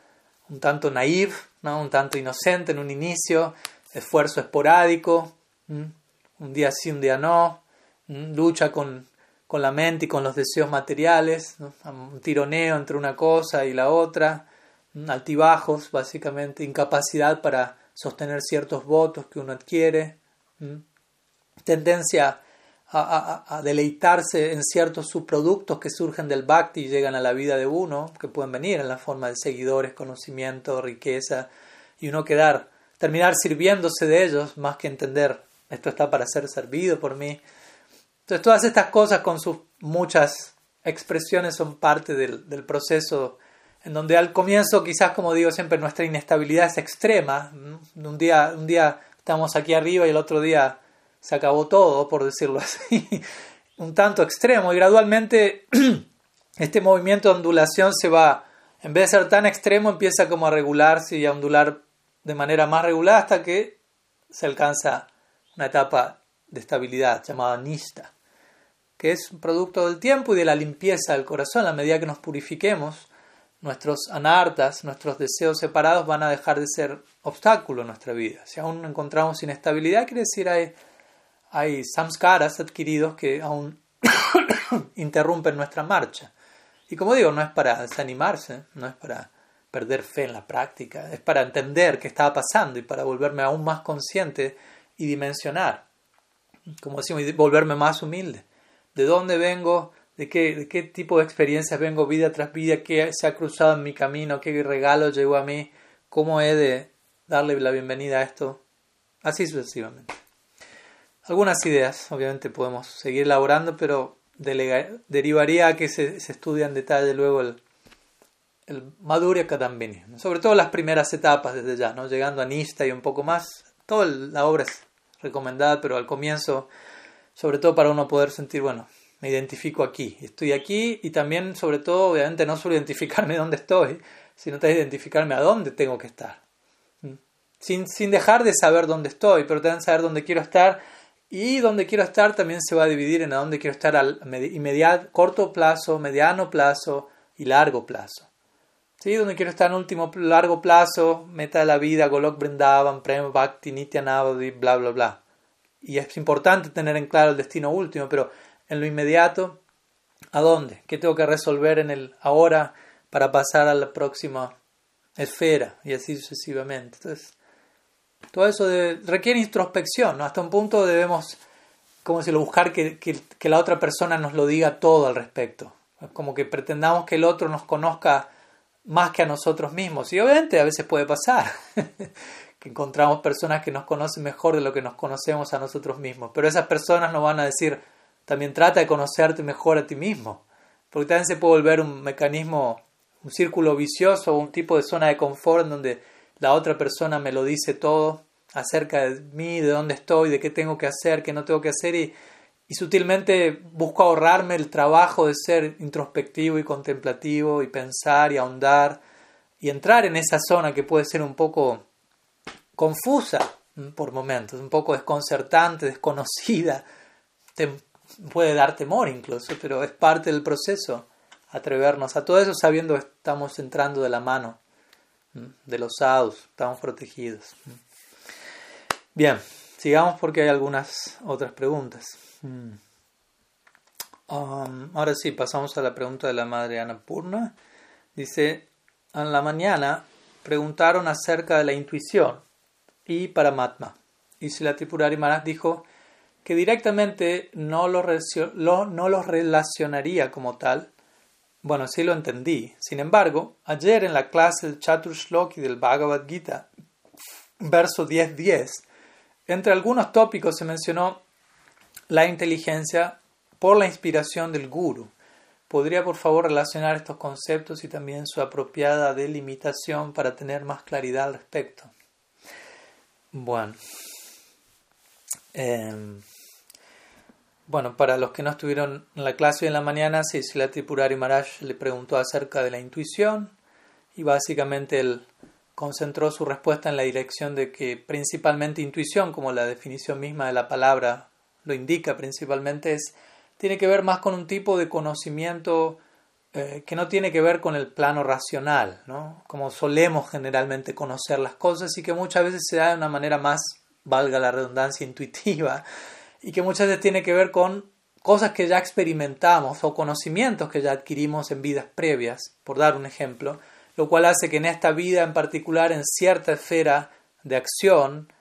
un tanto naive, ¿no? un tanto inocente en un inicio, esfuerzo esporádico, un día sí, un día no, lucha con, con, la mente y con los deseos materiales, un tironeo entre una cosa y la otra, altibajos, básicamente, incapacidad para sostener ciertos votos que uno adquiere, tendencia a, deleitarse en ciertos subproductos que surgen del bhakti y llegan a la vida de uno, que pueden venir en la forma de seguidores, conocimiento, riqueza, y uno quedar, terminar sirviéndose de ellos más que entender, esto está para ser servido por mí. Entonces todas estas cosas con sus muchas expresiones son parte del, proceso en donde al comienzo quizás como digo siempre nuestra inestabilidad es extrema, un día, un día estamos aquí arriba y el otro día se acabó todo, por decirlo *laughs* así, un tanto extremo y gradualmente *clears throat* este movimiento de ondulación se va, en vez de ser tan extremo, empieza como a regularse y a ondular de manera más regular hasta que se alcanza una etapa de estabilidad llamada nista, que es un producto del tiempo y de la limpieza del corazón. A medida que nos purifiquemos, nuestros anartas, nuestros deseos separados van a dejar de ser obstáculo en nuestra vida. Si aún encontramos inestabilidad, quiere decir hay hay samskaras adquiridos que aún *coughs* interrumpen nuestra marcha. Y como digo, no es para desanimarse, no es para perder fe en la práctica, es para entender qué estaba pasando y para volverme aún más consciente y dimensionar, como decimos, volverme más humilde. ¿De dónde vengo? ¿De qué, ¿De qué tipo de experiencias vengo vida tras vida? ¿Qué se ha cruzado en mi camino? ¿Qué regalo llegó a mí? ¿Cómo he de darle la bienvenida a esto? Así sucesivamente algunas ideas. Obviamente podemos seguir elaborando, pero derivaría a que se, estudie en detalle luego el, el Madhurya Kadambini. Sobre todo las primeras etapas desde ya, ¿no? llegando a Nista y un poco más. Toda la obra es recomendada, pero al comienzo, sobre todo para uno poder sentir, bueno, me identifico aquí, estoy aquí y también, sobre todo, obviamente, no solo identificarme *laughs* dónde estoy, sino también identificarme a dónde tengo que estar. Sin, sin dejar de saber dónde estoy, pero también saber dónde quiero estar y donde quiero estar también se va a dividir en a dónde quiero estar al inmediato, corto plazo, mediano plazo y largo plazo. ¿Sí? Donde quiero estar en último largo plazo, meta de la vida, Golok Brindavan, Prem Bhakti, Nitya Navadi, bla bla bla. Y es importante tener en claro el destino último, pero en lo inmediato, ¿a dónde? ¿Qué tengo que resolver en el ahora para pasar a la próxima esfera? Y así sucesivamente. Entonces, todo eso requiere introspección, ¿no? Hasta un punto debemos, como si lo buscar que, que, la otra persona nos lo diga todo al respecto. Como que pretendamos que el otro nos conozca más que a nosotros mismos. Y obviamente a veces puede pasar *laughs* encontramos personas que nos conocen mejor de lo que nos conocemos a nosotros mismos. Pero esas personas nos van a decir, también trata de conocerte mejor a ti mismo. Porque también se puede volver un mecanismo, un círculo vicioso, un tipo de zona de confort en donde la otra persona me lo dice todo acerca de mí, de dónde estoy, de qué tengo que hacer, qué no tengo que hacer y, sutilmente busco ahorrarme el trabajo de ser introspectivo y contemplativo y pensar y ahondar y entrar en esa zona que puede ser un poco confusa por momentos, un poco desconcertante, desconocida, te puede dar temor incluso, pero es parte del proceso atrevernos a todo eso sabiendo que estamos entrando de la mano de los sadhus, estamos protegidos. Bien, sigamos porque hay algunas otras preguntas. Um, ahora sí, pasamos a la pregunta de la madre Ana Purna. Dice, en la mañana preguntaron acerca de la intuición y Paramatma. Y la Tripurari Maharaj dijo que directamente no lo, los relacionaría como tal, bueno, sí lo entendí. Sin embargo, ayer en la clase del Chaturshloki del Bhagavad Gita, verso 10.10, entre algunos tópicos se mencionó la inteligencia por la inspiración del guru. ¿Podría por favor relacionar estos conceptos y también su apropiada delimitación para tener más claridad al respecto? Bueno. Eh, bueno, para los que no estuvieron en la clase en la mañana, Sisla Tripurari Maharaj le preguntó acerca de la intuición y básicamente él concentró su respuesta en la dirección de que principalmente intuición, como la definición misma de la palabra lo indica, principalmente es tiene que ver más con un tipo de conocimiento eh, que no tiene que ver con el plano racional, ¿no? como solemos generalmente conocer las cosas y que muchas veces se da de una manera más, valga la redundancia, intuitiva y que muchas veces tiene que ver con cosas que ya experimentamos o conocimientos que ya adquirimos en vidas previas, por dar un ejemplo, lo cual hace que en esta vida en particular, en cierta esfera de acción,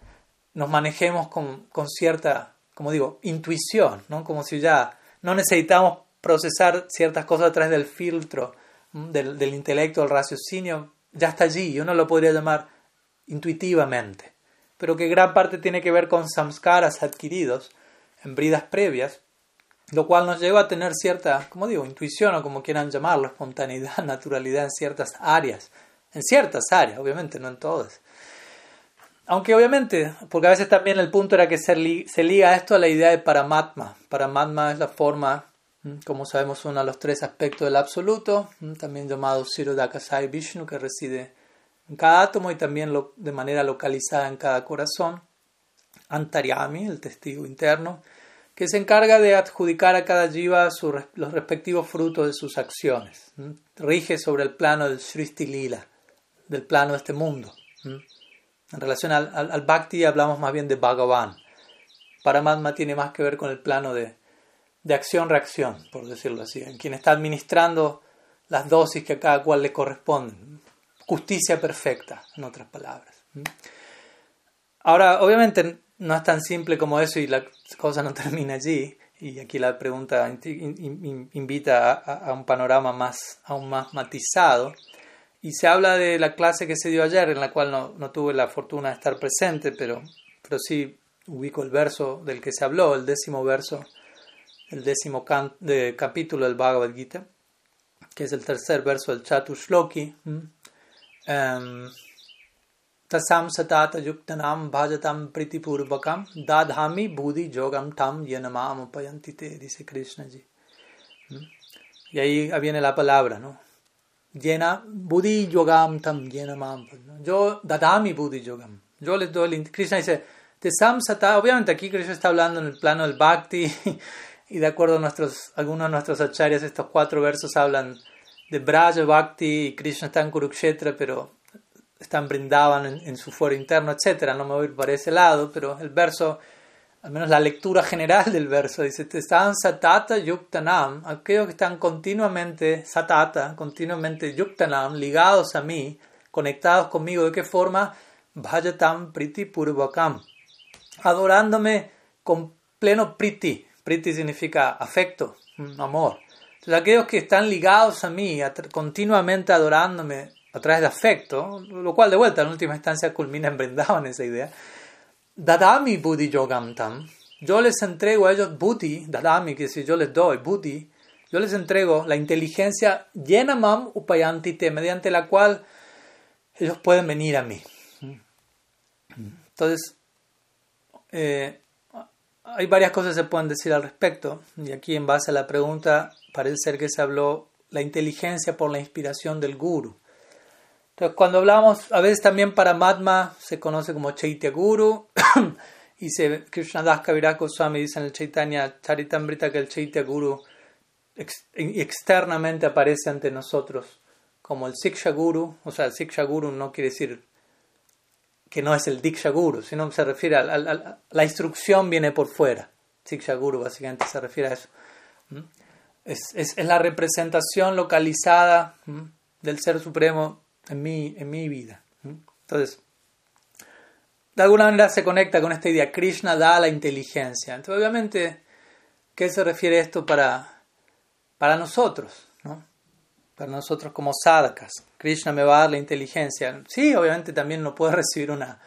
nos manejemos con, con cierta, como digo, intuición, ¿no? como si ya no necesitamos procesar ciertas cosas a través del filtro del, del intelecto, del raciocinio, ya está allí, y uno lo podría llamar intuitivamente, pero que gran parte tiene que ver con samskaras adquiridos, en bridas previas, lo cual nos lleva a tener cierta, como digo, intuición o como quieran llamarlo, espontaneidad, *laughs* naturalidad en ciertas áreas, en ciertas áreas, obviamente, no en todas. Aunque obviamente, porque a veces también el punto era que se, liga esto a la idea de Paramatma. Paramatma es la forma, como sabemos, uno de los tres aspectos del absoluto, también llamado Sirodakasai Vishnu, que reside en cada átomo y también de manera localizada en cada corazón. Antaryami, el testigo interno, que se encarga de adjudicar a cada jiva los respectivos frutos de sus acciones. Rige sobre el plano del Sristi Lila, del plano de este mundo. En relación al, Bhakti hablamos más bien de Bhagavan. Paramatma tiene más que ver con el plano de, de acción-reacción, por decirlo así, en quien está administrando las dosis que a cada cual le corresponden. Justicia perfecta, en otras palabras. Ahora, obviamente, no es tan simple como eso y la cosa no *laughs* termina allí. Y aquí la pregunta invita a, un panorama más, aún más matizado. Y se habla de la clase que se dio ayer, en la cual no, tuve la fortuna de estar presente, pero, pero sí ubico el verso del que se habló, el décimo verso, el décimo de, capítulo del Bhagavad Gita, que es el tercer verso del Chatushloki. Em, tasam satata yuktanam bhajatam pritipurvakam dadhami budhi yogam tam yanamam upayantite, dice Krishnaji. Y ahí viene la palabra, ¿no? Llena, buddhi yogam tam yenamam. Yo dadami buddhi yogam. Yo les doy el... Krishna dice, Tesam satata, obviamente aquí Krishna está hablando en el plano del bhakti *laughs* y de acuerdo a nuestros, algunos de nuestros acharyas estos cuatro versos hablan de Braja Bhakti y Krishna está en Kurukshetra, pero están brindaban en, su fuero interno, etc. No me voy a ir por ese lado, pero el verso, al menos la lectura general del verso, dice, están satata yuktanam, aquellos que están continuamente, satata, continuamente yuktanam, ligados a mí, conectados conmigo, ¿de qué forma? Bhajatam priti purvakam, adorándome con pleno priti. Priti significa afecto, amor. Entonces, aquellos que están ligados a mí, continuamente adorándome, a través de afecto, lo cual de vuelta en última instancia culmina en en esa idea. Dadami buddhi yogamtam. Yo les entrego a ellos buddhi, dadami, que si yo les doy buddhi, yo les entrego la inteligencia yenamam upayantite, mediante la cual ellos pueden venir a mí. Entonces, eh, hay varias cosas que se pueden decir al respecto, y aquí en base a la pregunta parece ser que se habló la inteligencia por la inspiración del guru. Entonces, cuando hablamos, a veces también para Madma se conoce como Chaitya Guru, *coughs* y se, Krishnadas Kaviraj Swami dice en el Chaitanya Charitamrita que el Chaitya Guru externamente aparece ante nosotros como el Siksha Guru, o sea, el Siksha Guru no quiere decir que no es el Diksha Guru, sino se refiere a, la instrucción viene por fuera. Siksha Guru básicamente se refiere a eso. Es, es, es la representación localizada del Ser Supremo en mi, en mi vida. Entonces, de alguna manera se conecta con esta idea, Krishna da la inteligencia. Entonces, obviamente, ¿qué se refiere esto para, para nosotros? Para nosotros como sadhakas. Krishna me va a dar la inteligencia. Sí, obviamente también no puede *laughs* recibir una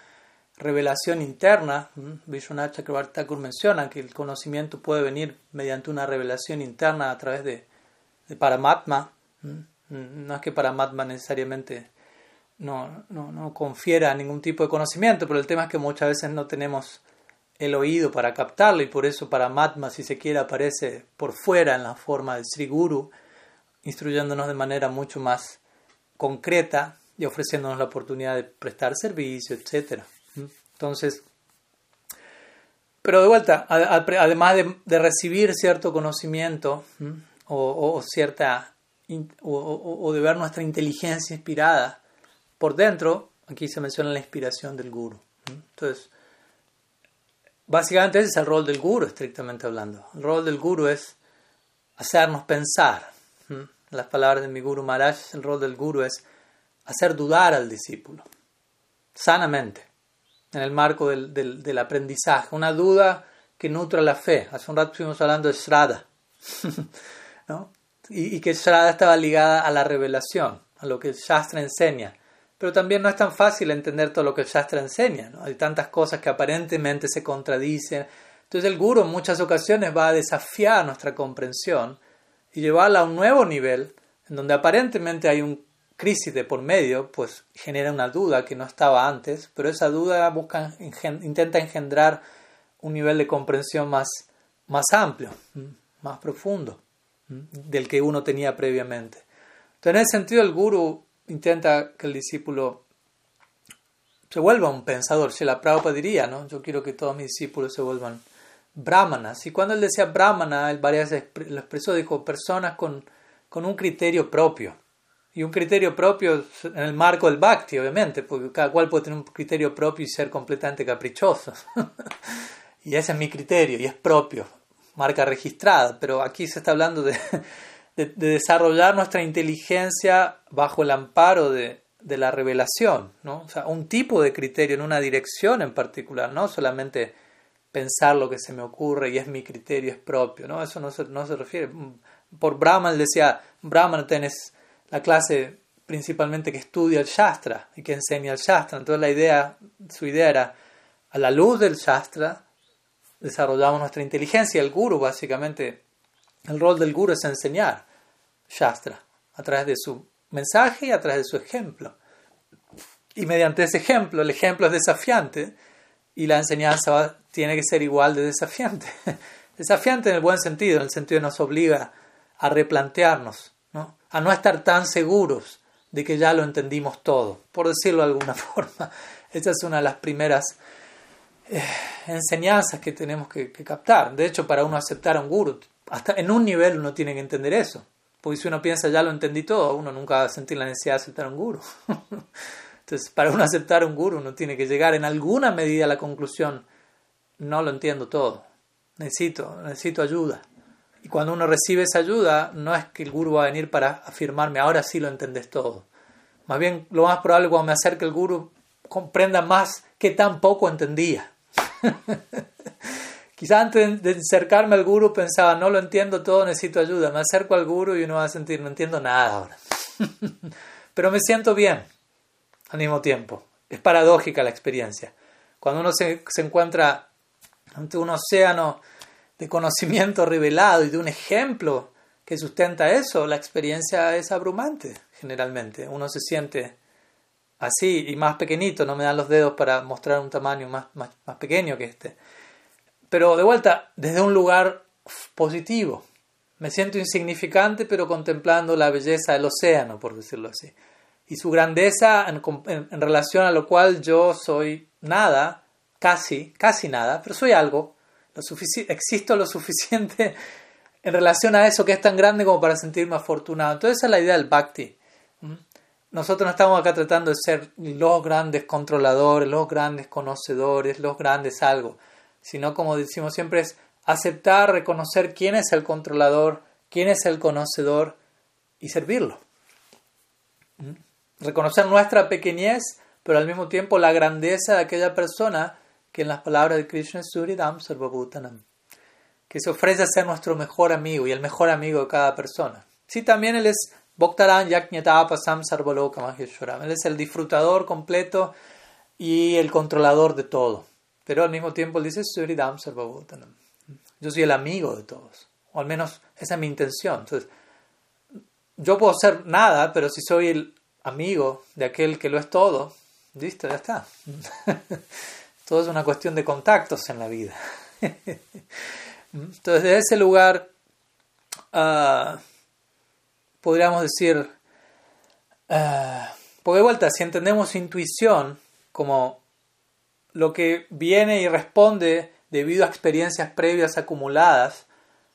revelación interna. Vishwanath Chakrabarti menciona que el conocimiento puede venir mediante una revelación interna a través de, de Paramatma. No es que Paramatma necesariamente no, no, no confiera ningún tipo de conocimiento, pero el tema es que muchas veces no tenemos el oído para captarlo y por eso para Matma, si se quiere, aparece por fuera en la forma del Sri Guru, instruyéndonos de manera mucho más concreta y ofreciéndonos la oportunidad de prestar servicio, etc. Entonces, pero de vuelta, además de, recibir cierto conocimiento o, cierta o, de ver nuestra inteligencia inspirada por dentro, aquí se menciona la inspiración del guru. Entonces, básicamente ese es el rol del guru, estrictamente hablando. El rol del guru es hacernos pensar. Las palabras de mi guru Maharaj, el rol del guru es hacer dudar al discípulo, sanamente en el marco del, del, aprendizaje, una duda que nutra la fe. Hace un rato estuvimos hablando de Shraddha, *laughs* ¿no? y, que Shraddha estaba ligada a la revelación, a lo que el Shastra enseña. Pero también no es tan fácil entender todo lo que el Shastra enseña. Hay tantas cosas que aparentemente se contradicen. Entonces el Guru en muchas ocasiones va a desafiar nuestra comprensión y llevarla a un nuevo nivel en donde aparentemente hay un crisis de por medio, pues genera una duda que no estaba antes, pero esa duda busca, intenta engendrar un nivel de comprensión más, más amplio, más profundo del que uno tenía previamente. Entonces, en ese sentido, el guru intenta que el discípulo se vuelva un pensador. Si la Prabhupada diría, ¿no? Yo quiero que todos mis discípulos se vuelvan brahmanas. Y cuando él decía brahmana, él varias veces lo expresó, dijo, personas con, con un criterio propio y un criterio propio en el marco del bhakti, obviamente, porque cada cual puede tener un criterio propio y ser completamente caprichoso. *laughs* y ese es mi criterio, y es propio, marca registrada, pero aquí se está hablando de, desarrollar nuestra inteligencia bajo el amparo de, la revelación, ¿no? O sea, un tipo de criterio en una dirección en particular, no solamente pensar lo que se me ocurre y es mi criterio, es propio, ¿no? Eso no se, no se refiere. Por Brahman decía, Brahman tenés la clase principalmente que estudia el Shastra y que enseña el Shastra. Entonces la idea, su idea era, a la luz del Shastra, desarrollamos nuestra inteligencia. El guru, básicamente, el rol del guru es enseñar Shastra a través de su mensaje y a través de su ejemplo. Y mediante ese ejemplo, el ejemplo es desafiante y la enseñanza tiene que ser igual de desafiante. *laughs* desafiante en el buen sentido, en el sentido que nos obliga a replantearnos a no estar tan seguros de que ya lo entendimos todo, por decirlo de alguna *laughs* forma. Esa es una de las primeras eh, enseñanzas que tenemos que, captar. De hecho, para uno aceptar a un guru, hasta en un nivel uno tiene que entender eso. Porque si uno piensa ya lo entendí todo, uno nunca va a sentir la necesidad de aceptar a un guru. *laughs* Entonces, para uno aceptar un guru, uno tiene que llegar en alguna medida a la conclusión, no lo entiendo todo, necesito, necesito ayuda. Y cuando uno recibe esa ayuda, no es que el guru va a venir para afirmarme, ahora sí lo entendés todo. Más bien, lo más probable cuando me acerque el guru, comprenda más que tan poco entendía. *laughs* Quizá antes de acercarme al guru pensaba, no lo entiendo todo, necesito ayuda. Me acerco al guru y uno va a sentir, no entiendo nada ahora. *laughs* Pero me siento bien al mismo tiempo. Es paradójica la experiencia. Cuando uno se, se encuentra ante un océano de conocimiento revelado y de un ejemplo que sustenta eso, la experiencia es abrumante generalmente. Uno se siente así y más pequeñito, no me dan los dedos para mostrar un tamaño más, más, más pequeño que este. Pero de vuelta, desde un lugar positivo. Me siento insignificante, pero contemplando la belleza del océano, por decirlo así. Y su grandeza en, relación a lo cual yo soy nada, casi, casi nada, pero soy algo existo lo suficiente *laughs* en relación a eso que es tan grande como para sentirme afortunado. Entonces esa es la idea del bhakti. Nosotros no estamos acá tratando de ser los grandes controladores, los grandes conocedores, los grandes algo, sino como decimos siempre es aceptar, reconocer quién es el controlador, quién es el conocedor y servirlo. Reconocer nuestra pequeñez, pero al mismo tiempo la grandeza de aquella persona que en las palabras de Krishna Suridam Sarvabhutanam, que se ofrece a ser nuestro mejor amigo y el mejor amigo de cada persona. Sí, también él es Bhaktaran Yaknyatapasam Sarvaloka Maheshwaram, él es el disfrutador completo y el controlador de todo. Pero al mismo tiempo él dice Suridam Sarvabhutanam. Yo soy el amigo de todos, o al menos esa es mi intención. Entonces, yo puedo ser nada, pero si soy el amigo de aquel que lo es todo, listo, ya está. *laughs* todo es una cuestión de contactos en la vida. *laughs* Entonces, de ese lugar, uh, podríamos decir, uh, porque de vuelta, si entendemos intuición como lo que viene y responde debido a experiencias previas acumuladas,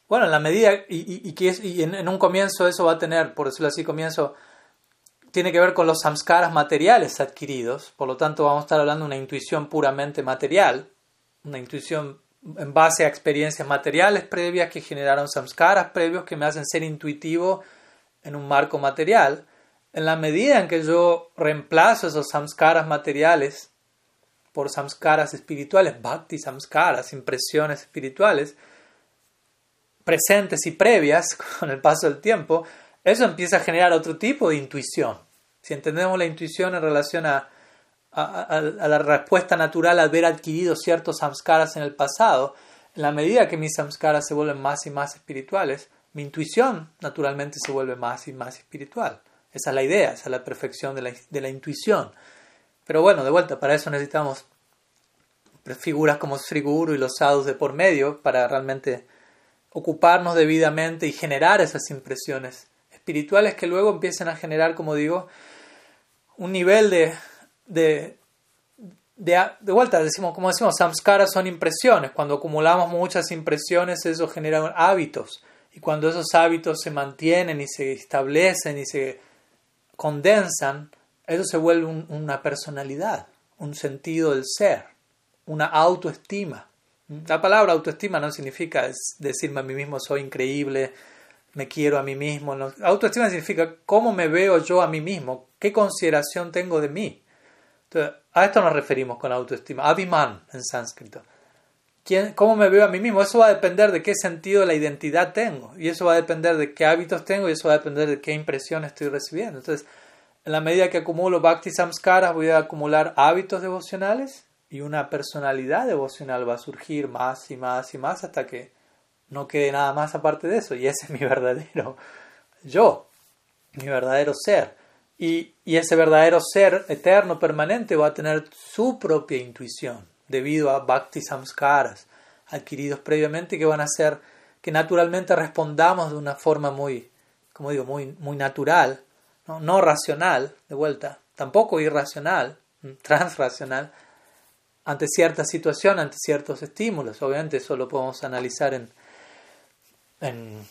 bueno, en la medida, y, que en, un comienzo eso va a tener, por decirlo así, comienzo, tiene que ver con los samskaras materiales adquiridos, por lo tanto vamos a estar hablando de una intuición puramente material, una intuición en base a experiencias materiales previas que generaron samskaras previos que me hacen ser intuitivo en un marco material. En la medida en que yo reemplazo esos samskaras materiales por samskaras espirituales, bhakti samskaras, impresiones espirituales, presentes y previas *laughs* con el paso del tiempo, eso empieza a generar otro tipo de intuición. Si entendemos la intuición en relación a, la respuesta natural al haber adquirido ciertos samskaras en el pasado, en la medida que mis samskaras se vuelven más y más espirituales, mi intuición naturalmente se vuelve más y más espiritual. Esa es la idea, esa es la perfección de la, de la intuición. Pero bueno, de vuelta, para eso necesitamos figuras como Sri Guru y los sadhus de por medio para realmente ocuparnos debidamente y generar esas impresiones espirituales que luego empiecen a generar, como digo, un nivel de, de, de, de vuelta, decimos, como decimos, samskaras son impresiones. Cuando acumulamos muchas impresiones, eso genera hábitos. Y cuando esos hábitos se mantienen y se establecen y se condensan, eso se vuelve una personalidad, un sentido del ser, una autoestima. La palabra autoestima no significa decirme a mí mismo soy increíble, me quiero a mí mismo. Autoestima significa cómo me veo yo a mí mismo, qué consideración tengo de mí. A esto nos referimos con autoestima. Abhiman en sánscrito. ¿Quién, ¿Cómo me veo a mí mismo? Eso va a depender de qué sentido de la identidad tengo. Y eso va a depender de qué hábitos tengo y eso va a depender de qué impresión estoy recibiendo. Entonces, en la medida que acumulo Bhakti Samskaras, voy a acumular hábitos devocionales y una personalidad devocional va a surgir más y más y más hasta que no quede nada más aparte de eso. Y ese es mi *laughs* verdadero yo, mi verdadero ser. Y, y ese verdadero ser eterno, permanente, va a tener su propia intuición debido a Bhakti Samskaras adquiridos previamente que van a hacer que naturalmente respondamos de una forma muy, como digo, muy, muy natural no, racional, de vuelta, tampoco irracional, transracional, ante cierta situación, ante ciertos estímulos. Obviamente eso lo podemos analizar en, en,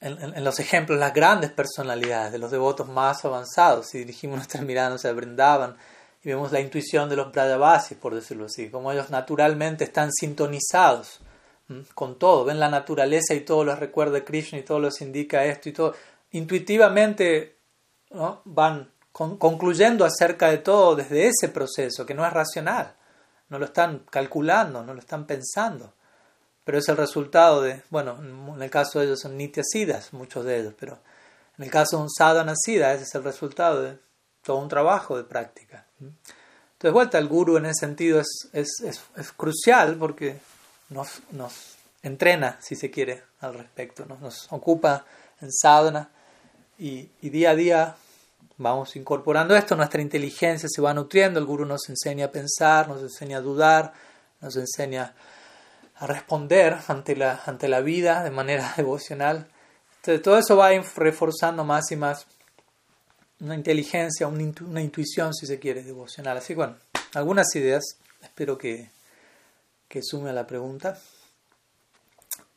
en, los ejemplos, las grandes personalidades de los devotos más avanzados. Si dirigimos nuestras miradas a Brindavan y vemos la intuición de los Brajavasis, por decirlo así, como ellos naturalmente están sintonizados con todo, ven la naturaleza y todo los recuerda Krishna y todo les indica esto y todo. Intuitivamente van concluyendo acerca de todo desde ese proceso, que no es racional, no lo están calculando, no lo están pensando, pero es el resultado de, bueno, en el caso de ellos son nityasidas, muchos de ellos, pero en el caso de un sadhana sida, ese es el resultado de todo un trabajo de práctica. Entonces, vuelta, el guru en ese sentido es, es, es, crucial porque nos, nos, entrena, si se quiere, al respecto, nos ocupa en sadhana y, día a día vamos incorporando esto, nuestra inteligencia se va nutriendo, el gurú nos enseña a pensar, nos enseña a dudar, nos enseña a responder ante la, ante la vida de manera *laughs* devocional. Entonces, todo eso va reforzando más y más una inteligencia, una, intuición, si se quiere, devocional. Así que bueno, algunas ideas, espero que, que sume a la pregunta.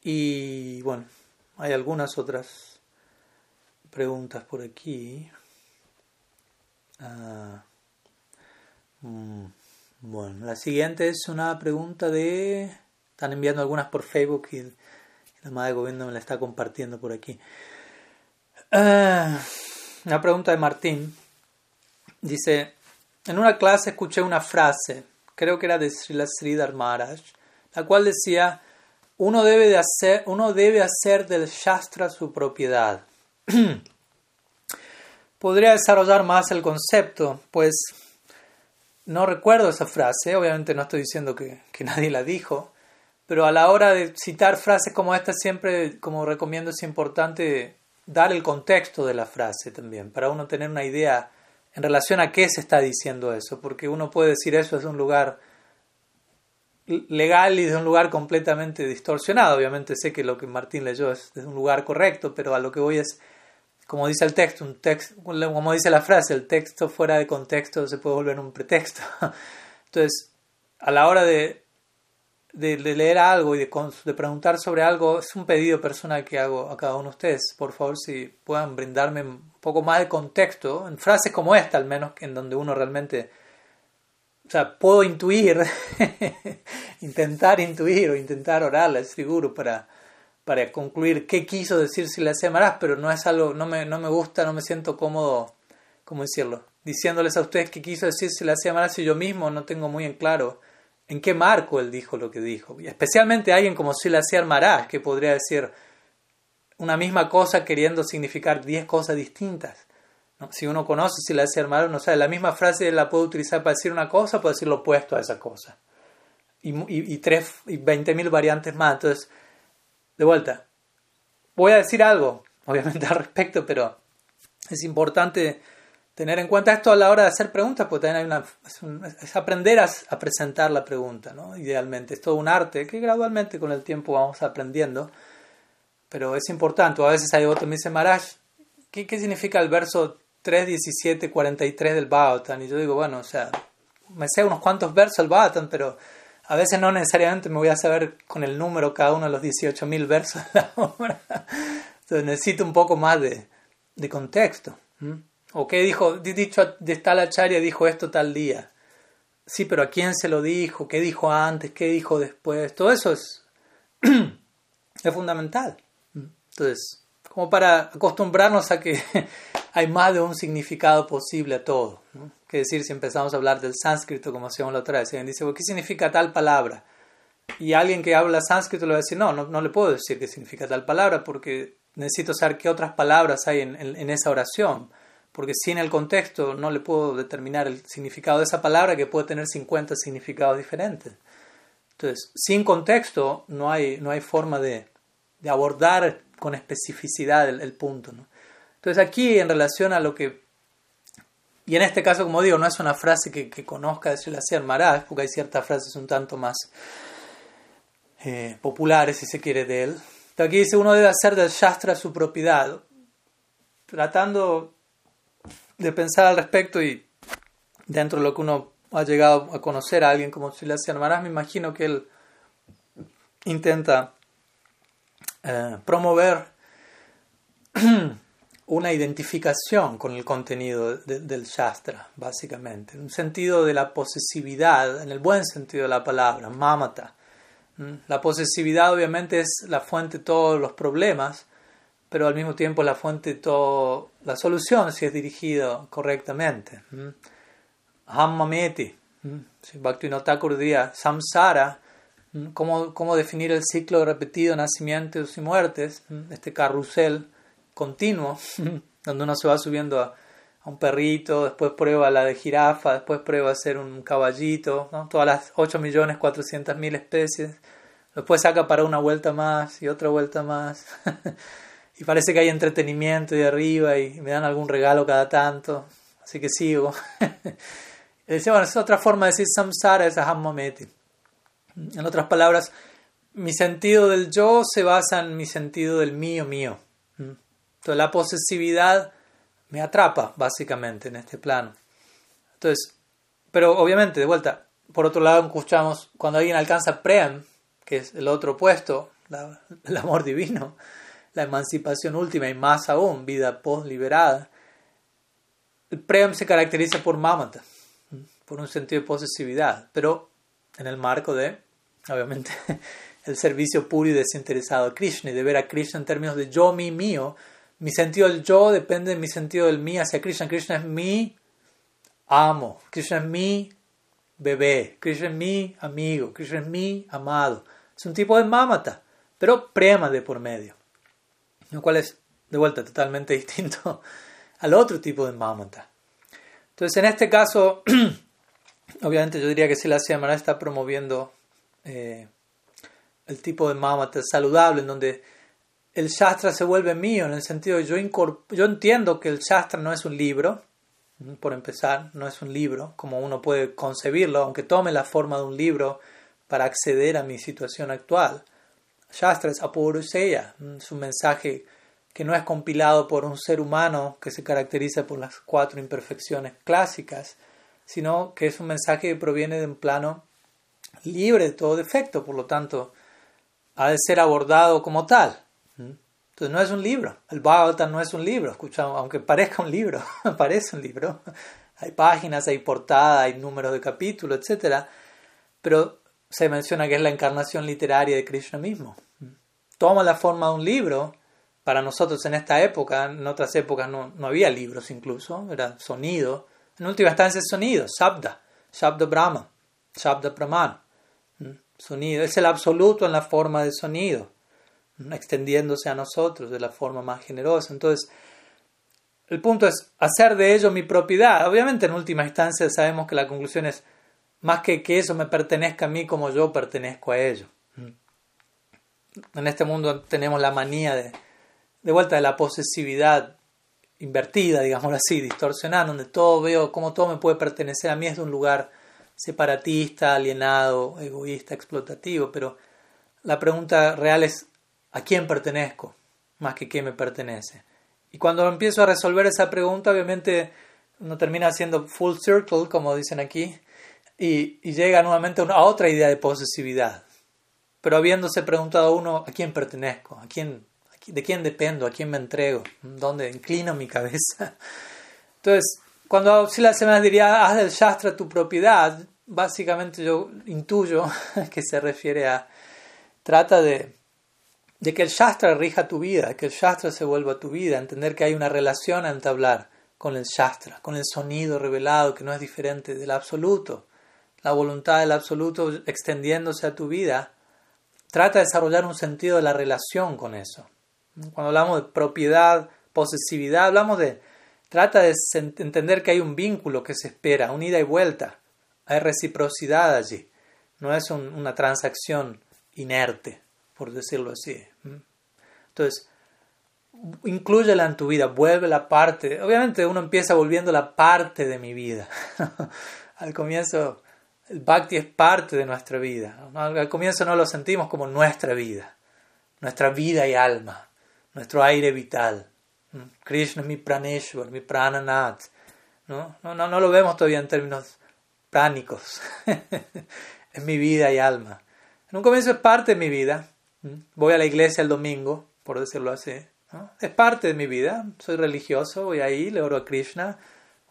Y bueno, hay algunas otras preguntas por aquí. Ah, mm, bueno, la siguiente es una pregunta de... Están enviando algunas por Facebook y la madre de gobierno me la está compartiendo por aquí. Ah, una pregunta de Martín. Dice, en una clase escuché una frase, creo que era de Srila Sridhar Maharaj, la cual decía, uno debe, de hacer, uno debe hacer del Shastra su propiedad. *clears throat* Podría desarrollar más el concepto, pues no recuerdo esa frase, obviamente no estoy diciendo que, nadie la dijo, pero a la hora de citar frases como esta siempre, como recomiendo, es importante dar el contexto de la frase también, para uno tener una idea en relación a qué se está diciendo eso, porque uno puede decir eso desde un lugar legal y desde un lugar completamente distorsionado. Obviamente sé que lo que Martín leyó es desde un lugar correcto, pero a lo que voy es, como dice el texto, un texto como dice la frase, el texto fuera de contexto se puede volver un pretexto. *laughs* Entonces, a la hora de, de, leer algo y de, de, preguntar sobre algo, es un pedido personal que hago a cada uno de ustedes. Por favor, si puedan brindarme un poco más de contexto, en frases como esta al menos, en donde uno realmente, o sea, puedo intuir, *laughs* intentar intuir o intentar orar al seguro para, para concluir qué quiso decir si le hacía amarás, pero no es algo, no me, no me gusta, no me siento cómodo, ¿cómo decirlo? Diciéndoles a ustedes qué quiso decir si le hacía amarás si yo mismo no tengo muy en claro en qué marco él dijo lo que dijo. Y especialmente alguien como hacía Maharaj, que podría decir una misma cosa queriendo significar diez cosas distintas. Si uno conoce hacía Maharaj, no sabe, la misma frase la puede utilizar para decir una cosa, puede decir lo opuesto a esa cosa. Y, y, y, tres, y veinte mil variantes más. Entonces, de vuelta, voy a decir algo, obviamente al respecto, pero es importante tener en cuenta esto a la hora de hacer preguntas, porque también hay una, es, aprender a, presentar la pregunta, ¿no? Idealmente. Es todo un arte que gradualmente con el tiempo vamos aprendiendo, pero es importante. A veces hay otro me dice, Maraj, ¿qué, ¿qué, significa el verso 3, 17, 43 del Bhagavatam? Y yo digo, bueno, o sea, me sé unos cuantos versos del Bhagavatam, pero a veces no necesariamente me voy a saber con el número cada uno de los 18.000 versos de la obra. *laughs* Entonces necesito un poco más de, de contexto. O qué dijo, dicho de tal acharya dijo esto tal día. Sí, pero ¿a quién se lo dijo? ¿Qué dijo antes? ¿Qué dijo después? Todo eso es, *clears throat* es fundamental. Entonces, como para acostumbrarnos a que *laughs* hay más de un significado posible a todo. ¿no? Que decir, si empezamos a hablar del sánscrito, como hacíamos la otra vez, alguien dice, ¿qué significa tal palabra? Y alguien que habla sánscrito le va a decir, no, no, le puedo decir qué significa tal palabra porque necesito saber qué otras palabras hay en, en esa oración porque sin el contexto no le puedo determinar el significado de esa palabra que puede tener 50 significados diferentes. Entonces, sin contexto no hay, no hay forma de, de abordar con especificidad el, punto. Entonces, aquí en relación a lo que... Y en este caso, como digo, no es una frase que, que conozca de Sri Maharaj, porque hay ciertas frases un tanto más eh, populares, si se quiere, de él. Pero aquí dice, uno debe hacer del Shastra su propiedad, tratando de pensar al respecto y dentro de lo que uno ha llegado a conocer a alguien como Silas Maharaj, me imagino que él intenta eh, promover *clears throat* una identificación con el contenido del Shastra, básicamente, un sentido de la posesividad, en el buen sentido de la palabra, mamata. ¿Mm? La posesividad obviamente es la fuente de todos los problemas, pero al mismo tiempo la fuente toda la solución si es dirigido correctamente. Hammameti, si Bhaktivinoda diría samsara, ¿cómo, cómo definir el ciclo repetido nacimientos y muertes, este carrusel continuo, donde uno se va subiendo a, un perrito, después prueba la de jirafa, después prueba a ser un caballito, todas las 8.400.000 especies, después saca para una vuelta más y otra vuelta más. *laughs* y parece que hay entretenimiento de arriba y me dan algún regalo cada tanto, así que sigo. *laughs* y dice, bueno, es otra forma de decir samsara, es ahammameti. En otras palabras, mi sentido del yo se basa en mi sentido del mío, mío. Entonces la posesividad me atrapa, básicamente, en este plano. Entonces, pero obviamente, de vuelta, por otro lado, escuchamos cuando alguien alcanza Prem, que es el otro opuesto, el amor divino, la emancipación última y más aún vida post-liberada, el Prem se caracteriza por mamata, por un sentido de posesividad, pero en el marco de, obviamente, *laughs* el servicio puro y desinteresado a Krishna y de ver a Krishna en términos de yo, mi, mío. Mi sentido del yo depende de mi sentido del mí hacia Krishna. Krishna es mi amo, Krishna es mi bebé, Krishna es mi amigo, Krishna es mi amado. Es un tipo de mamata, pero prema de por medio lo cual es de vuelta totalmente *laughs* distinto al otro tipo de mamata. Entonces, en este caso, *clears throat* obviamente yo diría que si la Siamara está promoviendo eh, el tipo de mamata saludable, en donde el Shastra se vuelve mío, en el sentido de yo, yo entiendo que el Shastra no es un libro, por empezar, no es un libro, como uno puede concebirlo, aunque tome la forma de un libro para acceder a mi situación actual. Shastra es Apuruseya, es un mensaje que no es compilado por un ser humano que se caracteriza por las cuatro imperfecciones clásicas, sino que es un mensaje que proviene de un plano libre de todo defecto, por lo tanto, ha de ser abordado como tal. Entonces no es un libro, el Bhagavatam no es un libro, escuchamos, aunque parezca un libro, *laughs* parece un libro, hay páginas, hay portada, hay números de capítulos, etc. Pero se menciona que es la encarnación literaria de Krishna mismo. Toma la forma de un libro, para nosotros en esta época, en otras épocas no, no había libros incluso, era sonido, en última instancia es sonido, Shabda, Shabda Brahma, Shabda Brahman, sonido, es el absoluto en la forma de sonido extendiéndose a nosotros de la forma más generosa. Entonces, el punto es hacer de ello mi propiedad. Obviamente, en última instancia, sabemos que la conclusión es más que que eso me pertenezca a mí como yo pertenezco a ello. En este mundo tenemos la manía de, de vuelta de la posesividad invertida, digamos así, distorsionada, donde todo veo como todo me puede pertenecer a mí es de un lugar separatista, alienado, egoísta, explotativo, pero la pregunta real es ¿A quién pertenezco? Más que qué me pertenece. Y cuando empiezo a resolver esa pregunta, obviamente uno termina haciendo full circle, como dicen aquí, y, llega nuevamente a otra idea de posesividad. Pero habiéndose preguntado uno, ¿a quién pertenezco? ¿A quién, ¿De quién dependo? ¿A quién me entrego? ¿Dónde inclino mi cabeza? *laughs* Entonces, cuando la Semana diría, haz del Shastra tu propiedad, básicamente yo intuyo *laughs* que se refiere a, trata de de que el Shastra rija tu vida, que el Shastra se vuelva tu vida, entender que hay una relación a entablar con el Shastra, con el sonido revelado que no es diferente del absoluto, la voluntad del absoluto extendiéndose a tu vida, trata de desarrollar un sentido de la relación con eso. Cuando hablamos de propiedad, posesividad, hablamos de, trata de entender que hay un vínculo que se espera, un ida y vuelta, hay reciprocidad allí, no es una transacción inerte por decirlo así. Entonces, incluyela en tu vida, vuelve la parte. Obviamente uno empieza volviendo la parte de mi vida. *laughs* Al comienzo, el bhakti es parte de nuestra vida. Al comienzo no lo sentimos como nuestra vida, nuestra vida y alma, nuestro aire vital. Krishna mi praneshwar, mi prananath. ¿no? No, no, no lo vemos todavía en términos pránicos. *laughs* es mi vida y alma. En un comienzo es parte de mi vida, Voy a la iglesia el domingo, por decirlo así. Es parte de mi vida. Soy religioso, voy ahí, le oro a Krishna.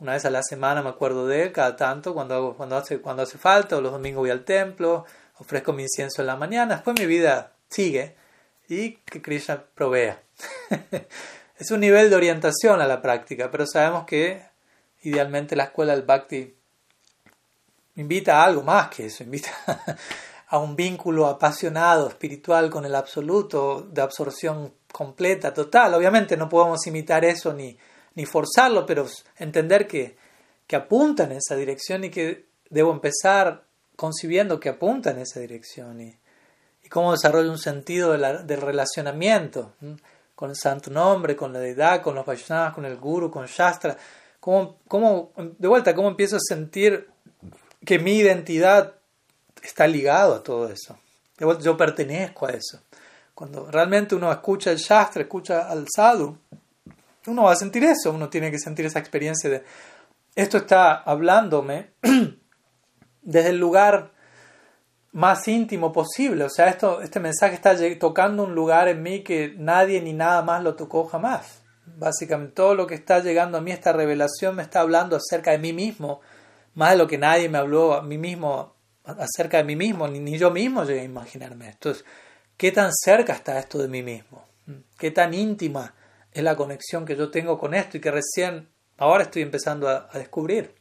Una vez a la semana me acuerdo de él, cada tanto, cuando, cuando, hace, cuando hace falta, o los domingos voy al templo, ofrezco mi incienso en la mañana. Después mi vida sigue y que Krishna provea. *laughs* es un nivel de orientación a la práctica, pero sabemos que idealmente la escuela del Bhakti invita a algo más que eso, invita *laughs* a un vínculo apasionado, espiritual con el absoluto, de absorción completa, total. Obviamente no podemos imitar eso ni, ni forzarlo, pero entender que, que apunta en esa dirección y que debo empezar concibiendo que apunta en esa dirección y, y cómo desarrollo un sentido del relacionamiento con el santo nombre, con la deidad, con los Vaishnavas, con el Guru, con Shastra. Cómo, cómo, de vuelta, cómo empiezo a sentir que mi identidad está ligado a todo eso. Yo pertenezco a eso. Cuando realmente uno escucha el Shastra, escucha al sadhu, uno va a sentir eso, uno tiene que sentir esa experiencia de esto está hablándome *clears throat* desde el lugar más íntimo posible. O sea, esto, este mensaje está tocando un lugar en mí que nadie ni nada más lo tocó jamás. Básicamente todo lo que está llegando a mí, esta revelación me está hablando acerca de mí mismo, más de lo que nadie me habló a mí mismo acerca de mí mismo, ni, yo mismo llegué a imaginarme esto. ¿Qué tan cerca está esto de mí mismo? ¿Qué tan íntima es la conexión que yo tengo con esto y que recién ahora estoy empezando a, descubrir?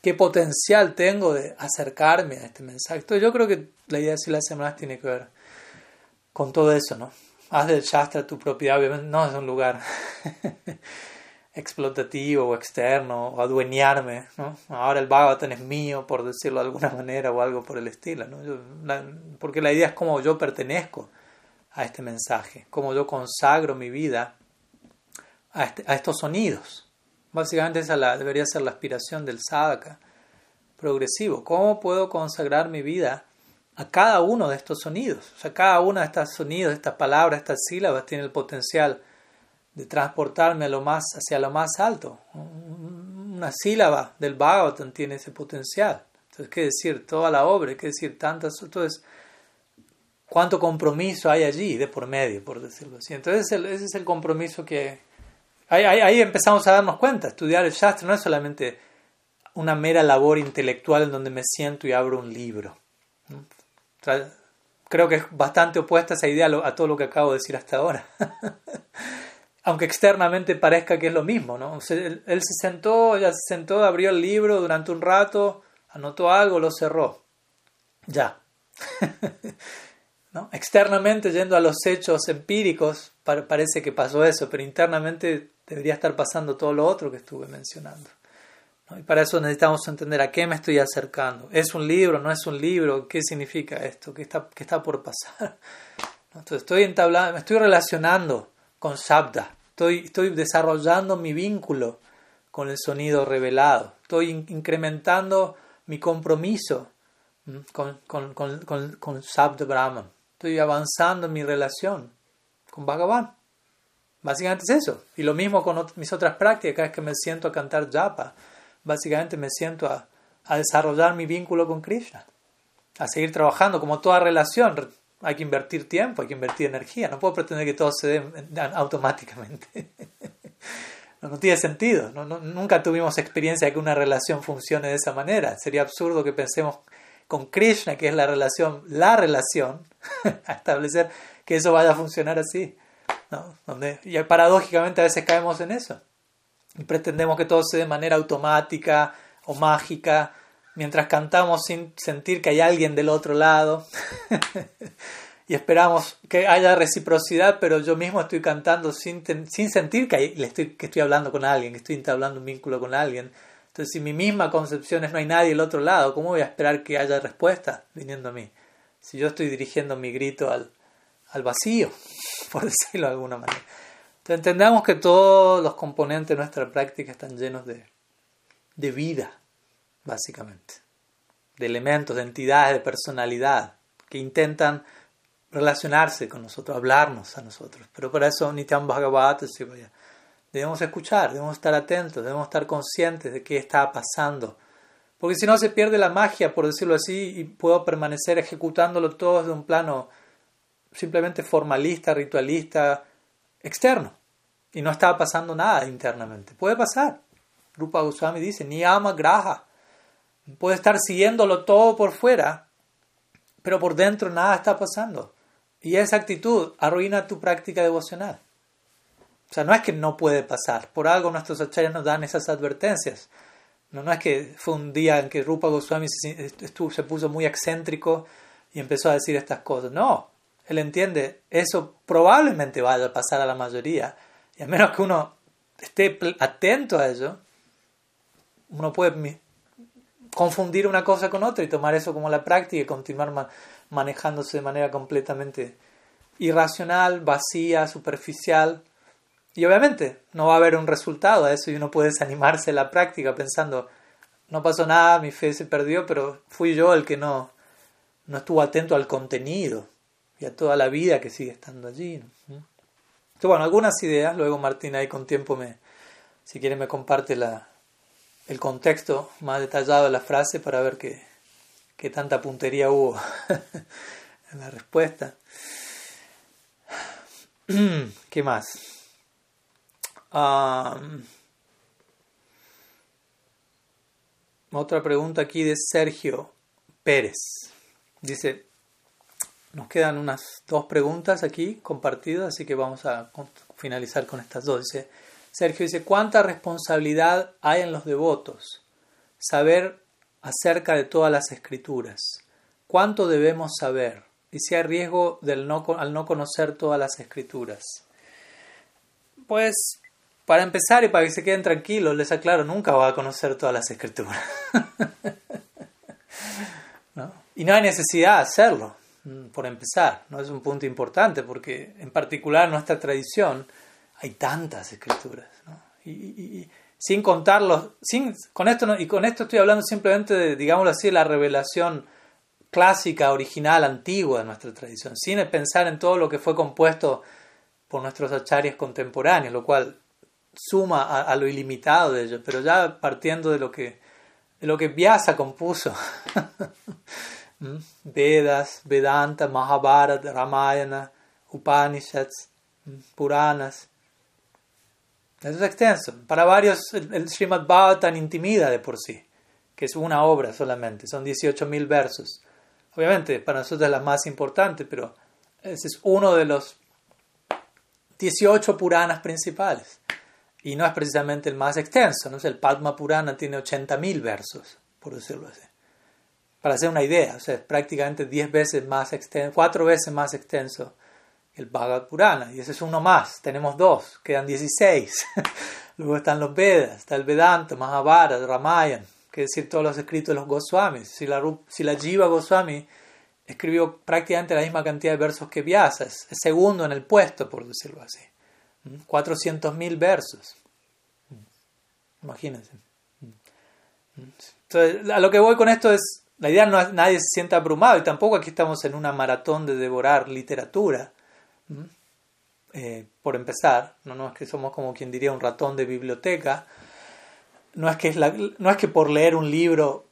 ¿Qué potencial tengo de acercarme a este mensaje? Entonces yo creo que la idea de las semanas tiene que ver con todo eso, ¿no? Haz del Shastra tu propiedad, obviamente no es un lugar *laughs* explotativo o externo o adueñarme. ¿no? Ahora el Bhagavatam es mío, por decirlo de alguna manera, o algo por el estilo. ¿no? porque la idea es como yo pertenezco a este mensaje, cómo yo consagro mi vida a, este, estos sonidos. Básicamente esa la, debería ser la aspiración del sadhaka progresivo. ¿Cómo puedo consagrar mi vida a cada uno de estos sonidos? O sea, cada uno de estos sonidos, estas palabras, estas sílabas tiene el potencial de transportarme a lo más, hacia lo más alto. Una sílaba del Bhagavatam tiene ese potencial. Entonces, ¿qué decir? Toda la obra, ¿qué decir? Tantas. Entonces, ¿cuánto compromiso hay allí de por medio, por decirlo así? Entonces, ese es el compromiso que. Ahí, ahí, empezamos a darnos cuenta. Estudiar el Shastra no es solamente una mera labor intelectual en donde me siento y abro un libro. Creo que es bastante opuesta esa idea a todo lo que acabo de decir hasta ahora. *laughs* aunque externamente parezca que es lo mismo, ¿no? él, se sentó, ya se sentó, abrió el libro durante un rato, anotó algo, lo cerró. Ya. *laughs* ¿No? Externamente, yendo a los hechos empíricos, parece que pasó eso, pero internamente debería estar pasando todo lo otro que estuve mencionando. Y para eso necesitamos entender a qué me estoy acercando. ¿Es un libro? ¿No es un libro? ¿Qué significa esto? ¿Qué está, qué está por pasar? Entonces estoy entablando, me estoy relacionando con Shabda. Estoy, estoy desarrollando mi vínculo con el sonido revelado. Estoy incrementando mi compromiso con, con, con, con, Shabda Brahman. Estoy avanzando en mi relación con Bhagavan. Básicamente es eso. Y lo mismo con mis otras prácticas, cada vez que me siento a cantar japa, básicamente me siento a, a desarrollar mi vínculo con Krishna, a seguir trabajando como toda relación hay que invertir tiempo, hay que invertir energía. No puedo pretender que todo se dé automáticamente. *laughs* no, tiene sentido. nunca tuvimos experiencia de que una relación funcione de esa manera. Sería absurdo que pensemos con Krishna, que es la relación, la relación, *laughs* a establecer que eso vaya a funcionar así. Donde, y paradójicamente a veces caemos en eso. Y pretendemos que todo se dé de manera automática o mágica mientras cantamos sin sentir que hay alguien del otro lado *laughs* y esperamos que haya reciprocidad, pero yo mismo estoy cantando sin, sin sentir que, le estoy, que estoy hablando con alguien, que estoy entablando un vínculo con alguien. Entonces, si mi misma concepción es no hay nadie del otro lado, ¿cómo voy a esperar que haya respuesta viniendo a mí? Si yo estoy dirigiendo mi grito al, al vacío, *laughs* por decirlo de alguna manera. Entonces, entendamos que todos los componentes de nuestra práctica están llenos de, de vida básicamente, de elementos, de entidades, de personalidad, que intentan relacionarse con nosotros, hablarnos a nosotros. Pero para eso Nityam Bhagavata debemos escuchar, debemos estar atentos, debemos estar conscientes de qué está pasando. Porque si no se pierde la magia, por decirlo así, y puedo permanecer ejecutándolo todo desde un plano simplemente formalista, ritualista, externo. Y no está pasando nada internamente. Puede pasar. Rupa Goswami dice, Niyama Graha. Puede estar siguiéndolo todo por fuera, pero por dentro nada está pasando. Y esa actitud arruina tu práctica devocional. O sea, no es que no puede pasar. Por algo nuestros acharyas nos dan esas advertencias. No, no es que fue un día en que Rupa Goswami se, se puso muy excéntrico y empezó a decir estas cosas. No, él entiende, eso probablemente vaya a pasar a la mayoría. Y a menos que uno esté atento a ello, uno puede confundir una cosa con otra y tomar eso como la práctica y continuar manejándose de manera completamente irracional, vacía, superficial. Y obviamente no va a haber un resultado a eso y uno puede desanimarse de la práctica pensando, no pasó nada, mi fe se perdió, pero fui yo el que no, no estuvo atento al contenido y a toda la vida que sigue estando allí. Entonces, bueno, algunas ideas, luego Martín ahí con tiempo me, si quiere me comparte la, el contexto más detallado de la frase para ver qué, qué tanta puntería hubo *laughs* en la respuesta. *clears throat* ¿Qué más? Otra pregunta aquí de Sergio Pérez. Dice, nos quedan unas dos preguntas aquí compartidas, así que vamos a finalizar con estas dos. Dice, Sergio dice, ¿cuánta responsabilidad hay en los devotos? Saber acerca de todas las escrituras. ¿Cuánto debemos saber? Y si hay riesgo del no, al no conocer todas las escrituras. Pues, para empezar y para que se queden tranquilos, les aclaro, nunca va a conocer todas las escrituras. *laughs* Y no hay necesidad de hacerlo. mm, por empezar. ¿no? Es un punto importante porque en particular en nuestra tradición hay tantas escrituras. ¿no? Y, sin contarlos, sin, con esto y con esto estoy hablando simplemente de, digámoslo así, la revelación clásica, original, antigua de nuestra tradición, sin pensar en todo lo que fue compuesto por nuestros acharyas contemporáneos, lo cual suma a, lo ilimitado de ellos, pero ya partiendo de lo que, de lo que Vyasa compuso. *laughs* ¿Mm? Vedas, Vedanta, Mahabharata, Ramayana, Upanishads, ¿Mm? Puranas. Eso es extenso. Para varios el, el Srimad Bhagavatam intimida de por sí, que es una obra solamente, son 18.000 versos. Obviamente para nosotros es la más importante, pero ese es uno de los 18 Puranas principales. Y no es precisamente el más extenso, ¿no? el Padma Purana tiene 80.000 versos, por decirlo así. Para hacer una idea, o sea, es prácticamente 10 veces más extenso, 4 veces más extenso el Bhagavad Purana. Y ese es uno más, tenemos dos, quedan 16. *laughs* Luego están los Vedas, está el Vedanta, Mahabharata, Ramayana, que decir todos los escritos de los Goswamis. Si la, si la Jiva Goswami escribió prácticamente la misma cantidad de versos que Vyasa, es segundo en el puesto, por decirlo así. 400.000 versos. Imagínense. Entonces, a lo que voy con esto es, la idea no es nadie se sienta abrumado y tampoco aquí estamos en una maratón de devorar literatura. Eh, por empezar, ¿no? es que somos como quien diría un ratón de biblioteca, no es que, no es que por leer un libro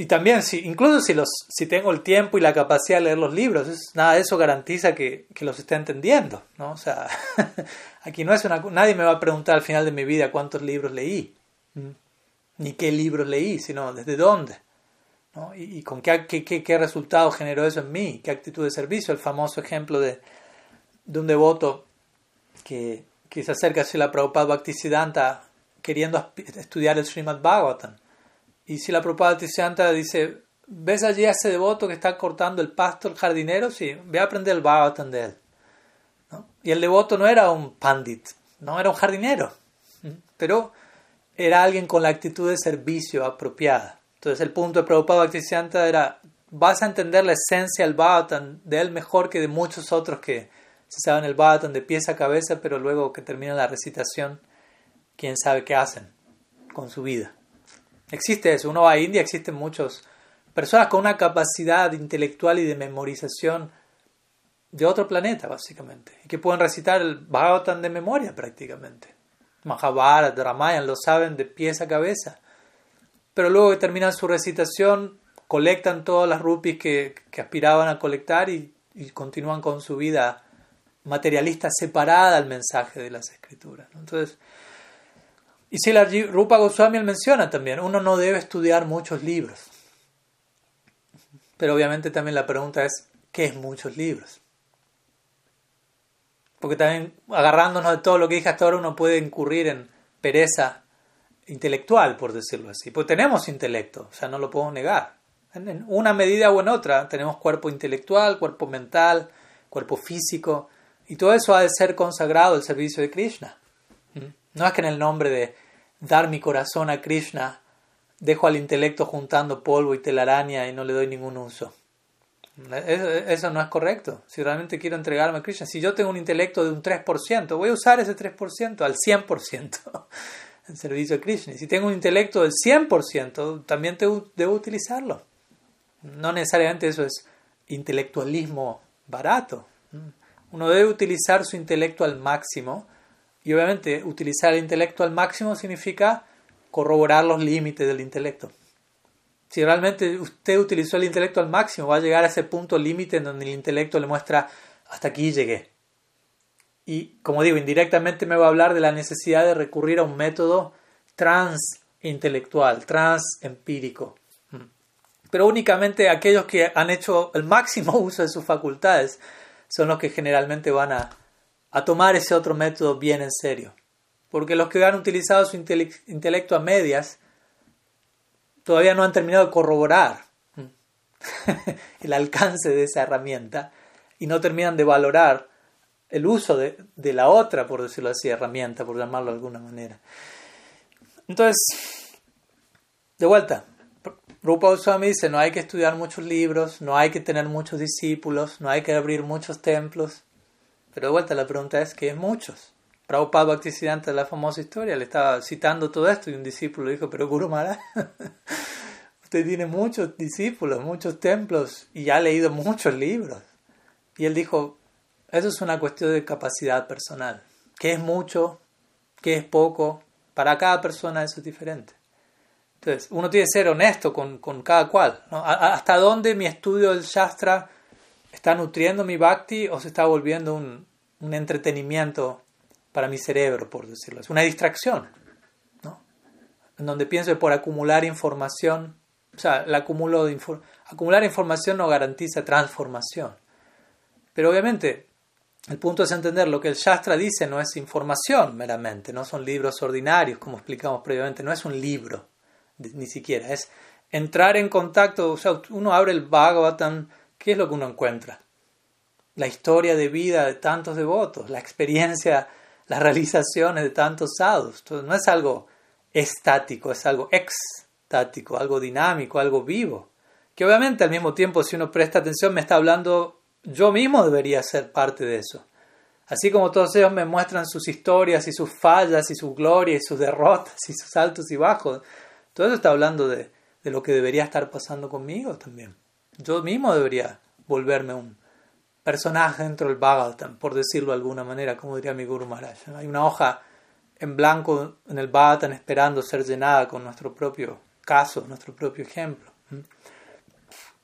y también, si, incluso si, los, si tengo el tiempo y la capacidad de leer los libros, nada de eso garantiza que, que, los esté entendiendo. ¿no? O sea, *laughs* aquí no es una, nadie me va a preguntar al final de mi vida cuántos libros leí, ni qué libros leí, sino desde dónde. ¿no? Y, con qué, qué, qué, resultado generó eso en mí, qué actitud de servicio. El famoso ejemplo de, de un devoto que, que se acerca a la Prabhupada Bhaktisiddhanta queriendo estudiar el Srimad Bhagavatam y si la Prabhupada dice, ¿ves allí a ese devoto que está cortando el pasto, el jardinero? Sí, ve a aprender el Bhagavatam de él. Y el devoto no era un pandit, no era un jardinero, pero era alguien con la actitud de servicio apropiada. Entonces el punto de Prabhupada Bhaktisiddhanta era, vas a entender la esencia del Bhagavatam de él mejor que de muchos otros que se saben el Bhagavatam de pies a cabeza, pero luego que termina la recitación, quién sabe qué hacen con su vida. Existe eso. Uno va a India, existen muchas personas con una capacidad intelectual y de memorización de otro planeta, básicamente, y que pueden recitar el Bhagavatam de memoria prácticamente. Mahabharata, Ramayana, lo saben de pies a cabeza. Pero luego que terminan su recitación, colectan todas las rupias que, aspiraban a colectar y, y, continúan con su vida materialista separada al mensaje de las escrituras. Entonces, y si la Rupa Goswami menciona también, uno no debe estudiar muchos libros. Pero obviamente también la pregunta es, ¿qué es muchos libros? Porque también agarrándonos de todo lo que dije hasta ahora uno puede incurrir en pereza intelectual, por decirlo así. Pues tenemos intelecto, o sea, no lo podemos negar. En una medida o en otra tenemos cuerpo intelectual, cuerpo mental, cuerpo físico, y todo eso ha de ser consagrado al servicio de Krishna. No es que en el nombre de dar mi corazón a Krishna dejo al intelecto juntando polvo y telaraña y no le doy ningún uso. Eso, no es correcto. Si realmente quiero entregarme a Krishna, si yo tengo un intelecto de un 3%, voy a usar ese 3% al 100% *laughs* en servicio a Krishna. Si tengo un intelecto del 100%, también debo utilizarlo. No necesariamente eso es intelectualismo barato. Uno debe utilizar su intelecto al máximo y obviamente utilizar el intelecto al máximo significa corroborar los límites del intelecto. Si realmente usted utilizó el intelecto al máximo, va a llegar a ese punto límite en donde el intelecto le muestra hasta aquí llegué. Y como digo, indirectamente me va a hablar de la necesidad de recurrir a un método transintelectual, transempírico. Pero únicamente aquellos que han hecho el máximo *laughs* uso de sus facultades son los que generalmente van a a tomar ese otro método bien en serio. Porque los que han utilizado su intelecto a medias todavía no han terminado de corroborar *laughs* el alcance de esa herramienta y no terminan de valorar el uso de, de, la otra, por decirlo así, herramienta, por llamarlo de alguna manera. Entonces, de vuelta, Rupa Goswami dice, no hay que estudiar muchos libros, no hay que tener muchos discípulos, no hay que abrir muchos templos. Pero de vuelta la pregunta es, ¿qué es muchos? Prabhupada Bhaktisiddhanta, la famosa historia, le estaba citando todo esto y un discípulo dijo, pero Guru Maharaj, *laughs* usted tiene muchos discípulos, muchos templos y ha leído muchos libros. Y él dijo, eso es una cuestión de capacidad personal. ¿Qué es mucho? ¿Qué es poco? Para cada persona eso es diferente. Entonces, uno tiene que ser honesto con, con cada cual. ¿Hasta dónde mi estudio del Shastra está nutriendo mi bhakti o se está volviendo un, un entretenimiento para mi cerebro, por decirlo Es una distracción, ¿no? En donde pienso que por acumular información, o sea, el acumulo de acumular información no garantiza transformación. Pero obviamente, el punto es entender lo que el Shastra dice no es información meramente, no son libros ordinarios, como explicamos previamente, no es un libro, ni siquiera, es entrar en contacto, o sea, uno abre el Bhagavatam, ¿qué es lo que uno encuentra? La historia de vida de tantos devotos, la experiencia las realizaciones de tantos sadhus. Entonces, no es algo estático, es algo extático, algo dinámico, algo vivo. Que obviamente al mismo tiempo, si uno presta atención, me está hablando, yo mismo debería ser parte de eso. Así como todos ellos me muestran sus historias y sus fallas y sus glorias y sus derrotas y sus altos y bajos, todo eso está hablando de, de lo que debería estar pasando conmigo también. Yo mismo debería volverme un, personaje dentro del Bhagavatam, por decirlo de alguna manera, como diría mi Guru Maharaj. Hay una hoja en blanco en el Bhagavatam esperando ser llenada con nuestro propio caso, nuestro propio ejemplo.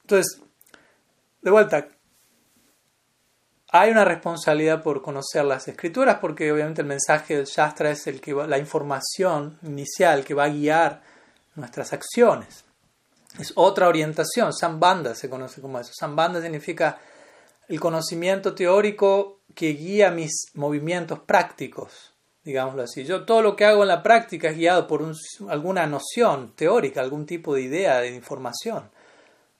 Entonces, de vuelta, hay una responsabilidad por conocer las escrituras porque obviamente el mensaje del Shastra es el que la información inicial que va a guiar nuestras acciones. Es otra orientación, Sambanda se conoce como eso. Sambanda significa el conocimiento teórico que guía mis movimientos prácticos, digámoslo así. Yo todo lo que hago en la práctica es guiado por alguna noción teórica, algún tipo de idea, de información.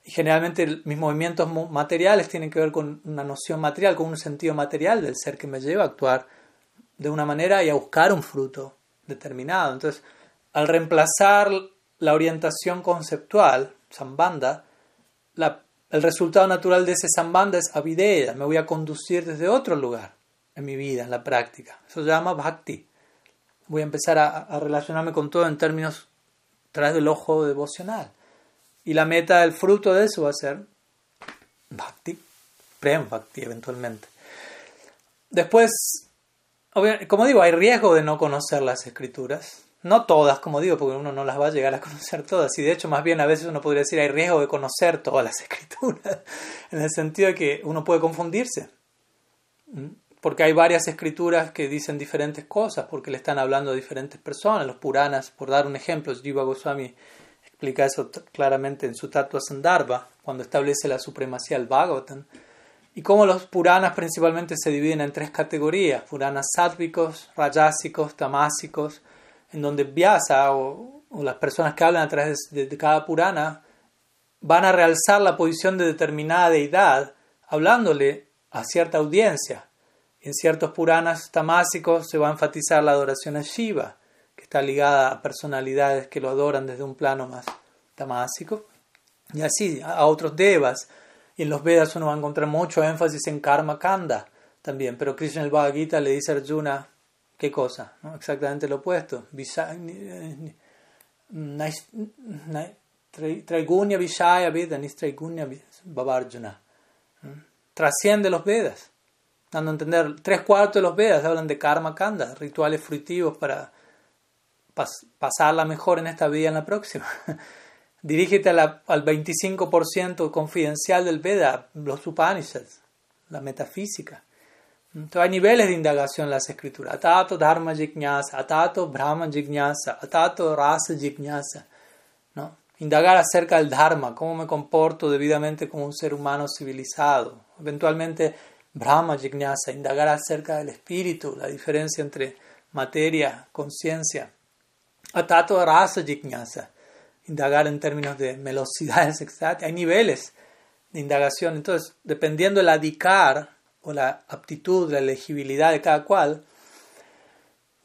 Y generalmente mis movimientos materiales tienen que ver con una noción material, con un sentido material del ser que me lleva a actuar de una manera y a buscar un fruto determinado. Entonces, al reemplazar la orientación conceptual, Sambanda, la el resultado natural de ese sambanda es avideya, me voy a conducir desde otro lugar en mi vida, en la práctica. Eso se llama bhakti. Voy a empezar a, relacionarme con todo en términos tras del ojo devocional. Y la meta, el fruto de eso va a ser bhakti, prem bhakti eventualmente. Después, como digo, hay riesgo de no conocer las escrituras. No todas, como digo, porque uno no las va a llegar a conocer todas. Y de hecho, más bien a veces uno podría decir hay riesgo de conocer todas las *laughs* escrituras, en el sentido de que uno puede confundirse. Porque hay varias escrituras que dicen diferentes cosas, porque le están hablando a diferentes personas. Los Puranas, por dar un ejemplo, Jiva Goswami explica eso claramente en su Tattva Sandarbha, cuando establece la supremacía del Bhagavatam. Y cómo los Puranas principalmente se dividen en tres categorías: Puranas sádvicos, rayásicos, tamásicos en donde Vyasa o, las personas que hablan a través de, cada Purana van a realzar la posición de determinada deidad hablándole a cierta audiencia. En ciertos Puranas tamásicos se va a enfatizar la adoración a Shiva, que está ligada a personalidades que lo adoran desde un plano más tamásico, y así a otros devas. Y en los Vedas uno va a encontrar mucho énfasis en Karma Kanda también, pero Krishna el Bhagavad Gita le dice a Arjuna, ¿Qué cosa? ¿No? Exactamente lo opuesto. Traigunya Vishaya Vedanis Traigunya Babarjuna. Trasciende los Vedas. Dando a entender, tres cuartos de los Vedas hablan de karma kanda, rituales fruitivos para pasarla mejor en esta vida y en la próxima. *laughs* Dirígete al 25% confidencial del Veda, los Upanishads, la metafísica. Entonces hay niveles de indagación en las escrituras. Atato dharma jignasa, atato brahma jignasa, atato rasa jignasa. ¿no? Indagar acerca del dharma, cómo me comporto debidamente como un ser humano civilizado. Eventualmente brahma jignasa, indagar acerca del espíritu, la diferencia entre materia, conciencia. Atato rasa jignasa, indagar en términos de velocidades *laughs* exactas. Hay niveles de indagación. Entonces, dependiendo del adicar, o la aptitud, la elegibilidad de cada cual,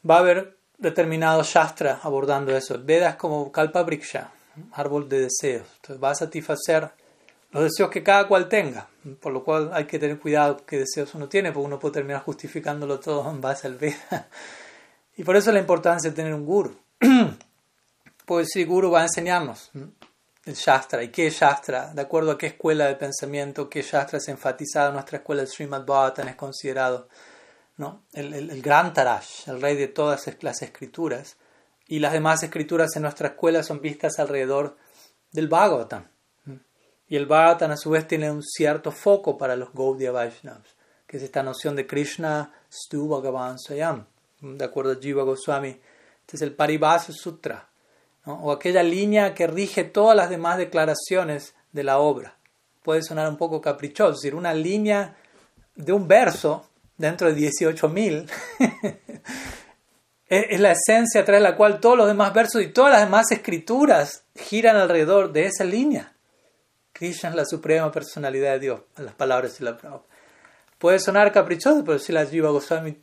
va a haber determinado shastra abordando eso. El Veda es como Kalpa Briksha, árbol de deseos. Entonces va a satisfacer los deseos que cada cual tenga, por lo cual hay que tener cuidado qué deseos uno tiene, porque uno puede terminar justificándolo todo en base al Veda. Y por eso la importancia de tener un guru. *clears throat* Pues sí, guru va a enseñarnos el Shastra. ¿Y qué Shastra? De acuerdo a qué escuela de pensamiento, qué Shastra es enfatizado en nuestra escuela, el Srimad Bhavatan es considerado ¿no? el, el, el gran Tarash, el rey de todas las escrituras. Y las demás escrituras en nuestra escuela son vistas alrededor del Bhagavatam. Y el Bhagavatam a su vez tiene un cierto foco para los Gaudiya Vaishnavas, que es esta noción de Krishna Stu Bhagavan Swayam de acuerdo a Jiva Goswami. Este es el Paribhasa Sutra, o aquella línea que rige todas las demás declaraciones de la obra. Puede sonar un poco caprichoso, es decir, una línea de un verso dentro de 18.000 *laughs* es la esencia a través de la cual todos los demás versos y todas las demás escrituras giran alrededor de esa línea. Krishna es la suprema personalidad de Dios, las palabras de la Puede sonar caprichoso, pero si la Jiva Goswami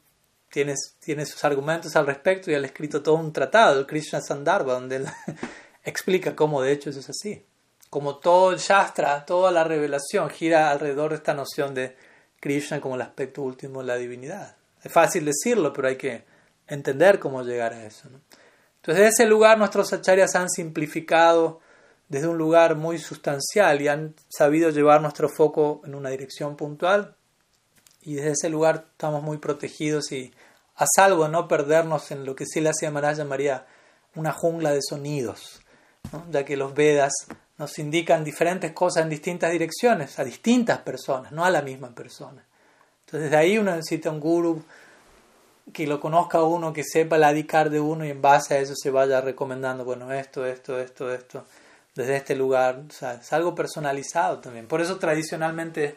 tiene, sus argumentos al respecto y ha escrito todo un tratado, el Krishna Sandarbha, donde él *laughs* explica cómo de hecho eso es así. Como todo el Shastra, toda la revelación gira alrededor de esta noción de Krishna como el aspecto último de la divinidad. Es fácil decirlo, pero hay que entender cómo llegar a eso. Entonces, de ese lugar nuestros acharyas han simplificado desde un lugar muy sustancial y han sabido llevar nuestro foco en una dirección puntual. Y desde ese lugar estamos muy protegidos y a salvo no perdernos en lo que sí hacía Maharaj María una jungla de sonidos, ya que los Vedas nos indican diferentes cosas en distintas direcciones, a distintas personas, no a la misma persona. Entonces de ahí uno necesita un guru que lo conozca uno, que sepa la adicar de uno y en base a eso se vaya recomendando, bueno, esto, esto, esto, esto, desde este lugar. Es algo personalizado también. Por eso tradicionalmente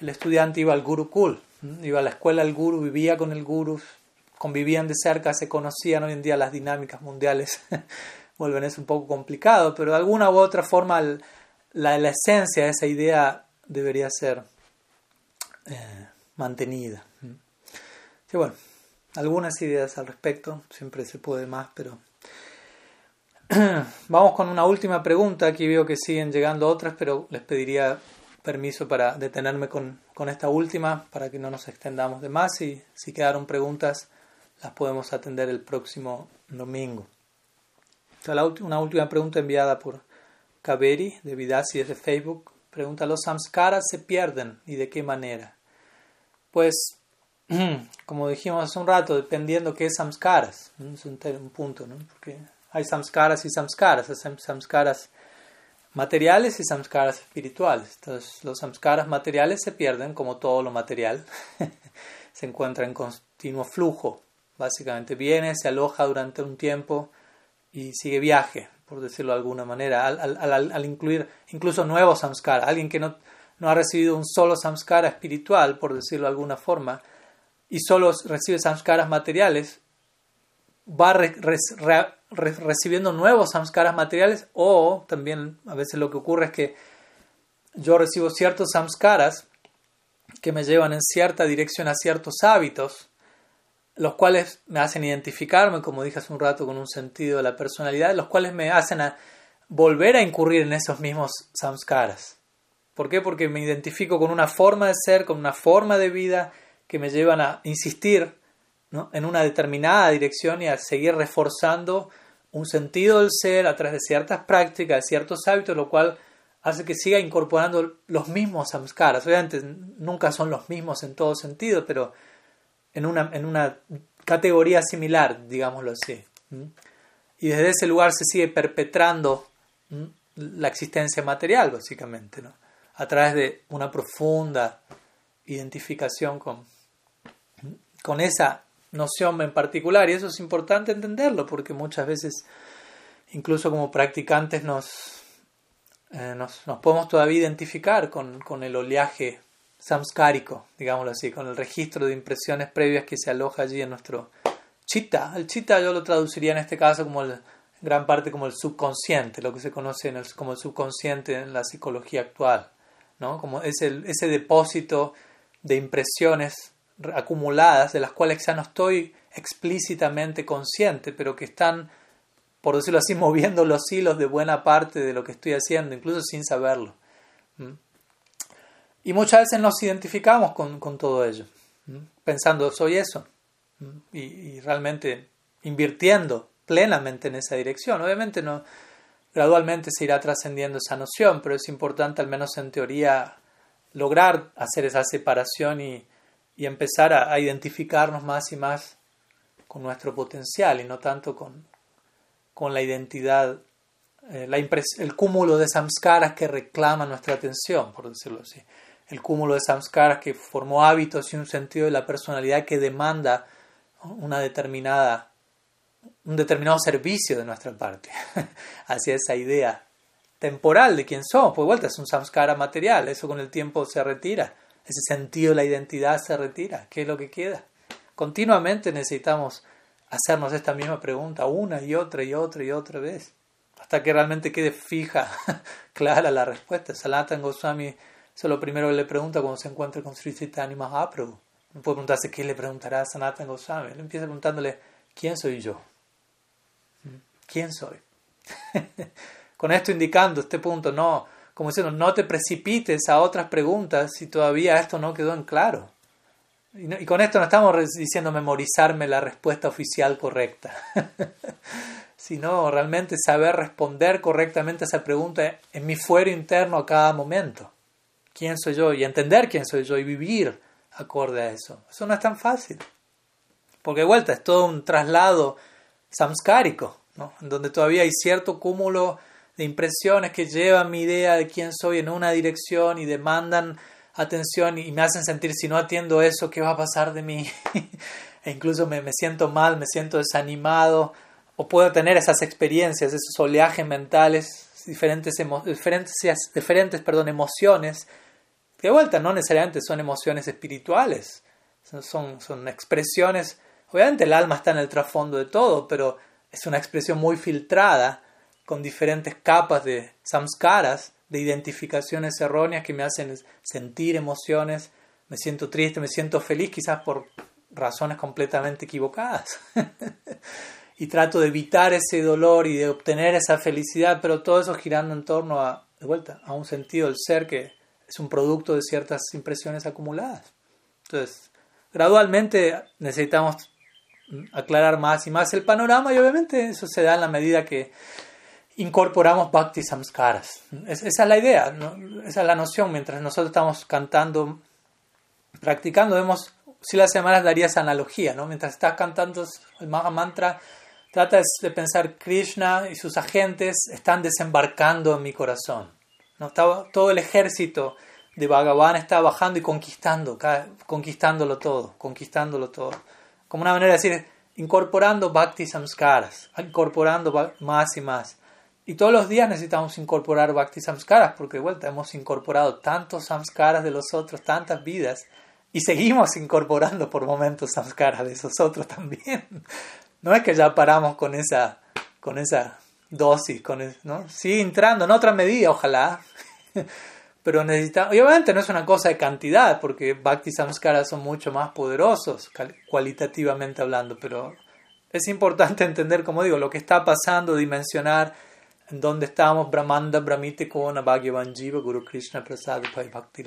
el estudiante iba al guru cool, iba a la escuela del guru, vivía con el guru, convivían de cerca, se conocían. Hoy en día las dinámicas mundiales, *laughs* vuelven eso un poco complicado, pero de alguna u otra forma la, la esencia de esa idea debería ser eh, mantenida. Y bueno, algunas ideas al respecto, siempre se puede más, pero... *clears throat* Vamos con una última pregunta, aquí veo que siguen llegando otras, pero les pediría permiso para detenerme con, con esta última, para que no nos extendamos de más y si quedaron preguntas las podemos atender el próximo domingo. Una última pregunta enviada por Kaveri de Vidasi desde Facebook. Pregunta, ¿los samskaras se pierden y de qué manera? Pues, *clears throat* como dijimos hace un rato, dependiendo qué samskaras. Es un, punto, ¿no? Porque hay samskaras y samskaras. Samskaras materiales y samskaras espirituales. Entonces, los samskaras materiales se pierden como todo lo material. *laughs* se encuentra en continuo flujo Básicamente viene, se aloja durante un tiempo y sigue viaje, por decirlo de alguna manera, al, incluir incluso nuevos samskaras. Alguien que no, no ha recibido un solo samskara espiritual, por decirlo de alguna forma, y solo recibe samskaras materiales, va recibiendo nuevos samskaras materiales o también a veces lo que ocurre es que yo recibo ciertos samskaras que me llevan en cierta dirección a ciertos hábitos los cuales me hacen identificarme, como dije hace un rato, con un sentido de la personalidad, los cuales me hacen volver a incurrir en esos mismos samskaras. ¿Por qué? Porque me identifico con una forma de ser, con una forma de vida que me llevan a insistir en una determinada dirección y a seguir reforzando un sentido del ser a través de ciertas prácticas, de ciertos hábitos, lo cual hace que siga incorporando los mismos samskaras. Obviamente nunca son los mismos en todo sentido, pero en una, en una categoría similar, digámoslo así. Y desde ese lugar se sigue perpetrando la existencia material, básicamente, ¿no? a través de una profunda identificación con, con esa noción en particular. Y eso es importante entenderlo, porque muchas veces, incluso como practicantes, nos, eh, nos, nos, podemos todavía identificar con, con el oleaje samskárico, digámoslo así, con el registro de impresiones previas que se aloja allí en nuestro chitta. El chitta yo lo traduciría en este caso como el, gran parte como el subconsciente, lo que se conoce como el subconsciente en la psicología actual, ¿no? Como es el, ese depósito de impresiones acumuladas de las cuales ya no estoy explícitamente consciente, pero que están por decirlo así, *laughs* moviendo los hilos de buena parte de lo que estoy haciendo, incluso sin saberlo. Y muchas veces nos identificamos con, con todo ello, pensando, soy eso, y, y, realmente invirtiendo plenamente en esa dirección. Obviamente no, gradualmente se irá trascendiendo esa noción, pero es importante, al menos en teoría, lograr hacer esa separación y, y empezar a, a, identificarnos más y más con nuestro potencial y no tanto con, con la identidad, eh, la el cúmulo de samskaras que reclama nuestra atención, por decirlo así. El cúmulo de samskaras que formó hábitos y un sentido de la personalidad que demanda una determinada, un determinado servicio de nuestra parte *laughs* hacia esa idea temporal de quién somos. Pues vuelta es un samskara material, eso con el tiempo se retira, ese sentido de la identidad se retira. ¿Qué es lo que queda? Continuamente necesitamos hacernos esta misma pregunta una y otra y otra y otra vez, hasta que realmente quede fija, *laughs* clara la respuesta. Sanatana Goswami, eso es lo primero que le pregunta cuando se encuentra con Sri Chaitanya Mahaprabhu. No puede preguntarse qué le preguntará a Sanatana Goswami. Él empieza preguntándole, ¿quién soy yo? ¿Quién soy? *laughs* con esto indicando este punto, no, como diciendo, no te precipites a otras preguntas si todavía esto no quedó en claro. Y, con esto no estamos diciendo memorizarme la respuesta oficial correcta, *laughs* sino realmente saber responder correctamente a esa pregunta en mi fuero interno a cada momento. ¿Quién soy yo? Y entender quién soy yo y vivir acorde a eso. Eso no es tan fácil. Porque de vuelta es todo un traslado samskárico, ¿no? en donde todavía hay cierto cúmulo de impresiones que llevan mi idea de quién soy en una dirección y demandan atención y me hacen sentir si no atiendo eso, ¿qué va a pasar de mí? *laughs* e incluso me, me, siento mal, me siento desanimado, o puedo tener esas experiencias, esos oleajes mentales, diferentes, diferentes, diferentes perdón, emociones, de vuelta no necesariamente son emociones espirituales, son, son expresiones, obviamente el alma está en el trasfondo de todo, pero es una expresión muy filtrada, con diferentes capas de samskaras, de identificaciones erróneas que me hacen sentir emociones, me siento triste, me siento feliz, quizás por razones completamente equivocadas. *laughs* y trato de evitar ese dolor y de obtener esa felicidad, pero todo eso girando en torno a, de vuelta, a un sentido del ser que es un producto de ciertas impresiones acumuladas. Entonces, gradualmente necesitamos aclarar más y más el panorama y obviamente eso se da en la medida que incorporamos Bhakti Samskaras. esa es la idea, esa es la noción. Mientras nosotros estamos cantando, practicando, vemos, si las semanas daría esa analogía, ¿no? Mientras estás cantando el Maha Mantra, trata de pensar Krishna y sus agentes están desembarcando en mi corazón. ¿no? Estaba, todo el ejército de Bhagavan está bajando y conquistando, conquistándolo todo, conquistándolo todo. Como una manera de decir, incorporando Bhakti Samskaras, incorporando más y más. Y todos los días necesitamos incorporar Bhakti Samskaras, porque de vuelta hemos incorporado tantos Samskaras de los otros, tantas vidas, y seguimos incorporando por momentos Samskaras de esos otros también. *laughs* No es que ya paramos con esa, con esa dosis, con ¿no? sigue entrando en otra medida, ojalá. *laughs* Pero necesitamos, obviamente no es una cosa de cantidad, porque Bhakti Samskaras son mucho más poderosos, cualitativamente hablando, pero es importante *laughs* entender, como digo, lo que está pasando, dimensionar en donde estamos Brahmanda Brahmite Kona Bhagavan Jiva Guru Krishna Prasad Bhakti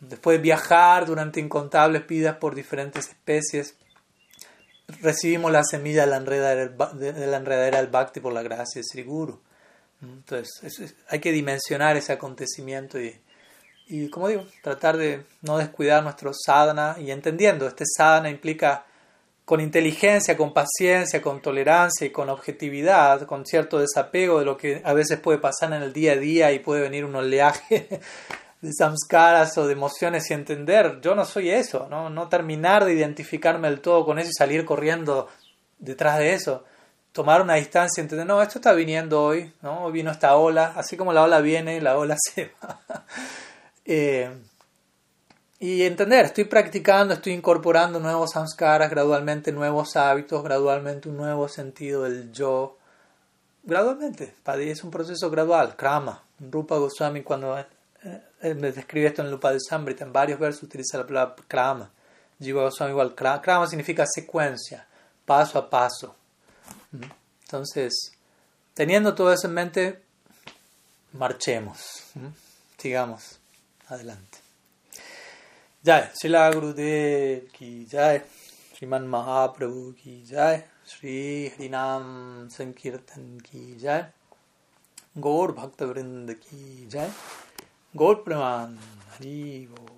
Después de viajar durante incontables vidas por diferentes especies, recibimos la semilla de la enredadera, de la enredadera del Bhakti por la gracia de Sri Guru. Entonces, hay que dimensionar ese acontecimiento y, y, como digo, tratar de no descuidar nuestro sadhana y entendiendo, este sadhana implica con inteligencia, con paciencia, con tolerancia y con objetividad, con cierto desapego de lo que a veces puede pasar en el día a día y puede venir un oleaje *laughs* de samskaras o de emociones y entender, yo no soy eso, ¿no? no terminar de identificarme del todo con eso y salir corriendo detrás de eso, tomar una distancia y entender, no, esto está viniendo hoy, ¿no? hoy vino esta ola, así como la ola viene, la ola *laughs* se va. eh, y entender, estoy practicando, estoy incorporando nuevos samskaras, gradualmente nuevos hábitos, gradualmente un nuevo sentido del yo. Gradualmente, es un proceso gradual, krama. Rupa Goswami cuando eh, describe esto en Lupa de Sambrita, en varios versos utiliza la palabra krama. Jiva Goswami igual, krama significa secuencia, paso a paso. Entonces, teniendo todo eso en mente, marchemos, sigamos adelante. जय शिला गुरुदेव की जय, श्रीमन महाप्रभु की जय, श्री हरिनाम संकीर्तन की जय, गौर भक्त वृंद की जय, गौर प्रमाण हरि गौर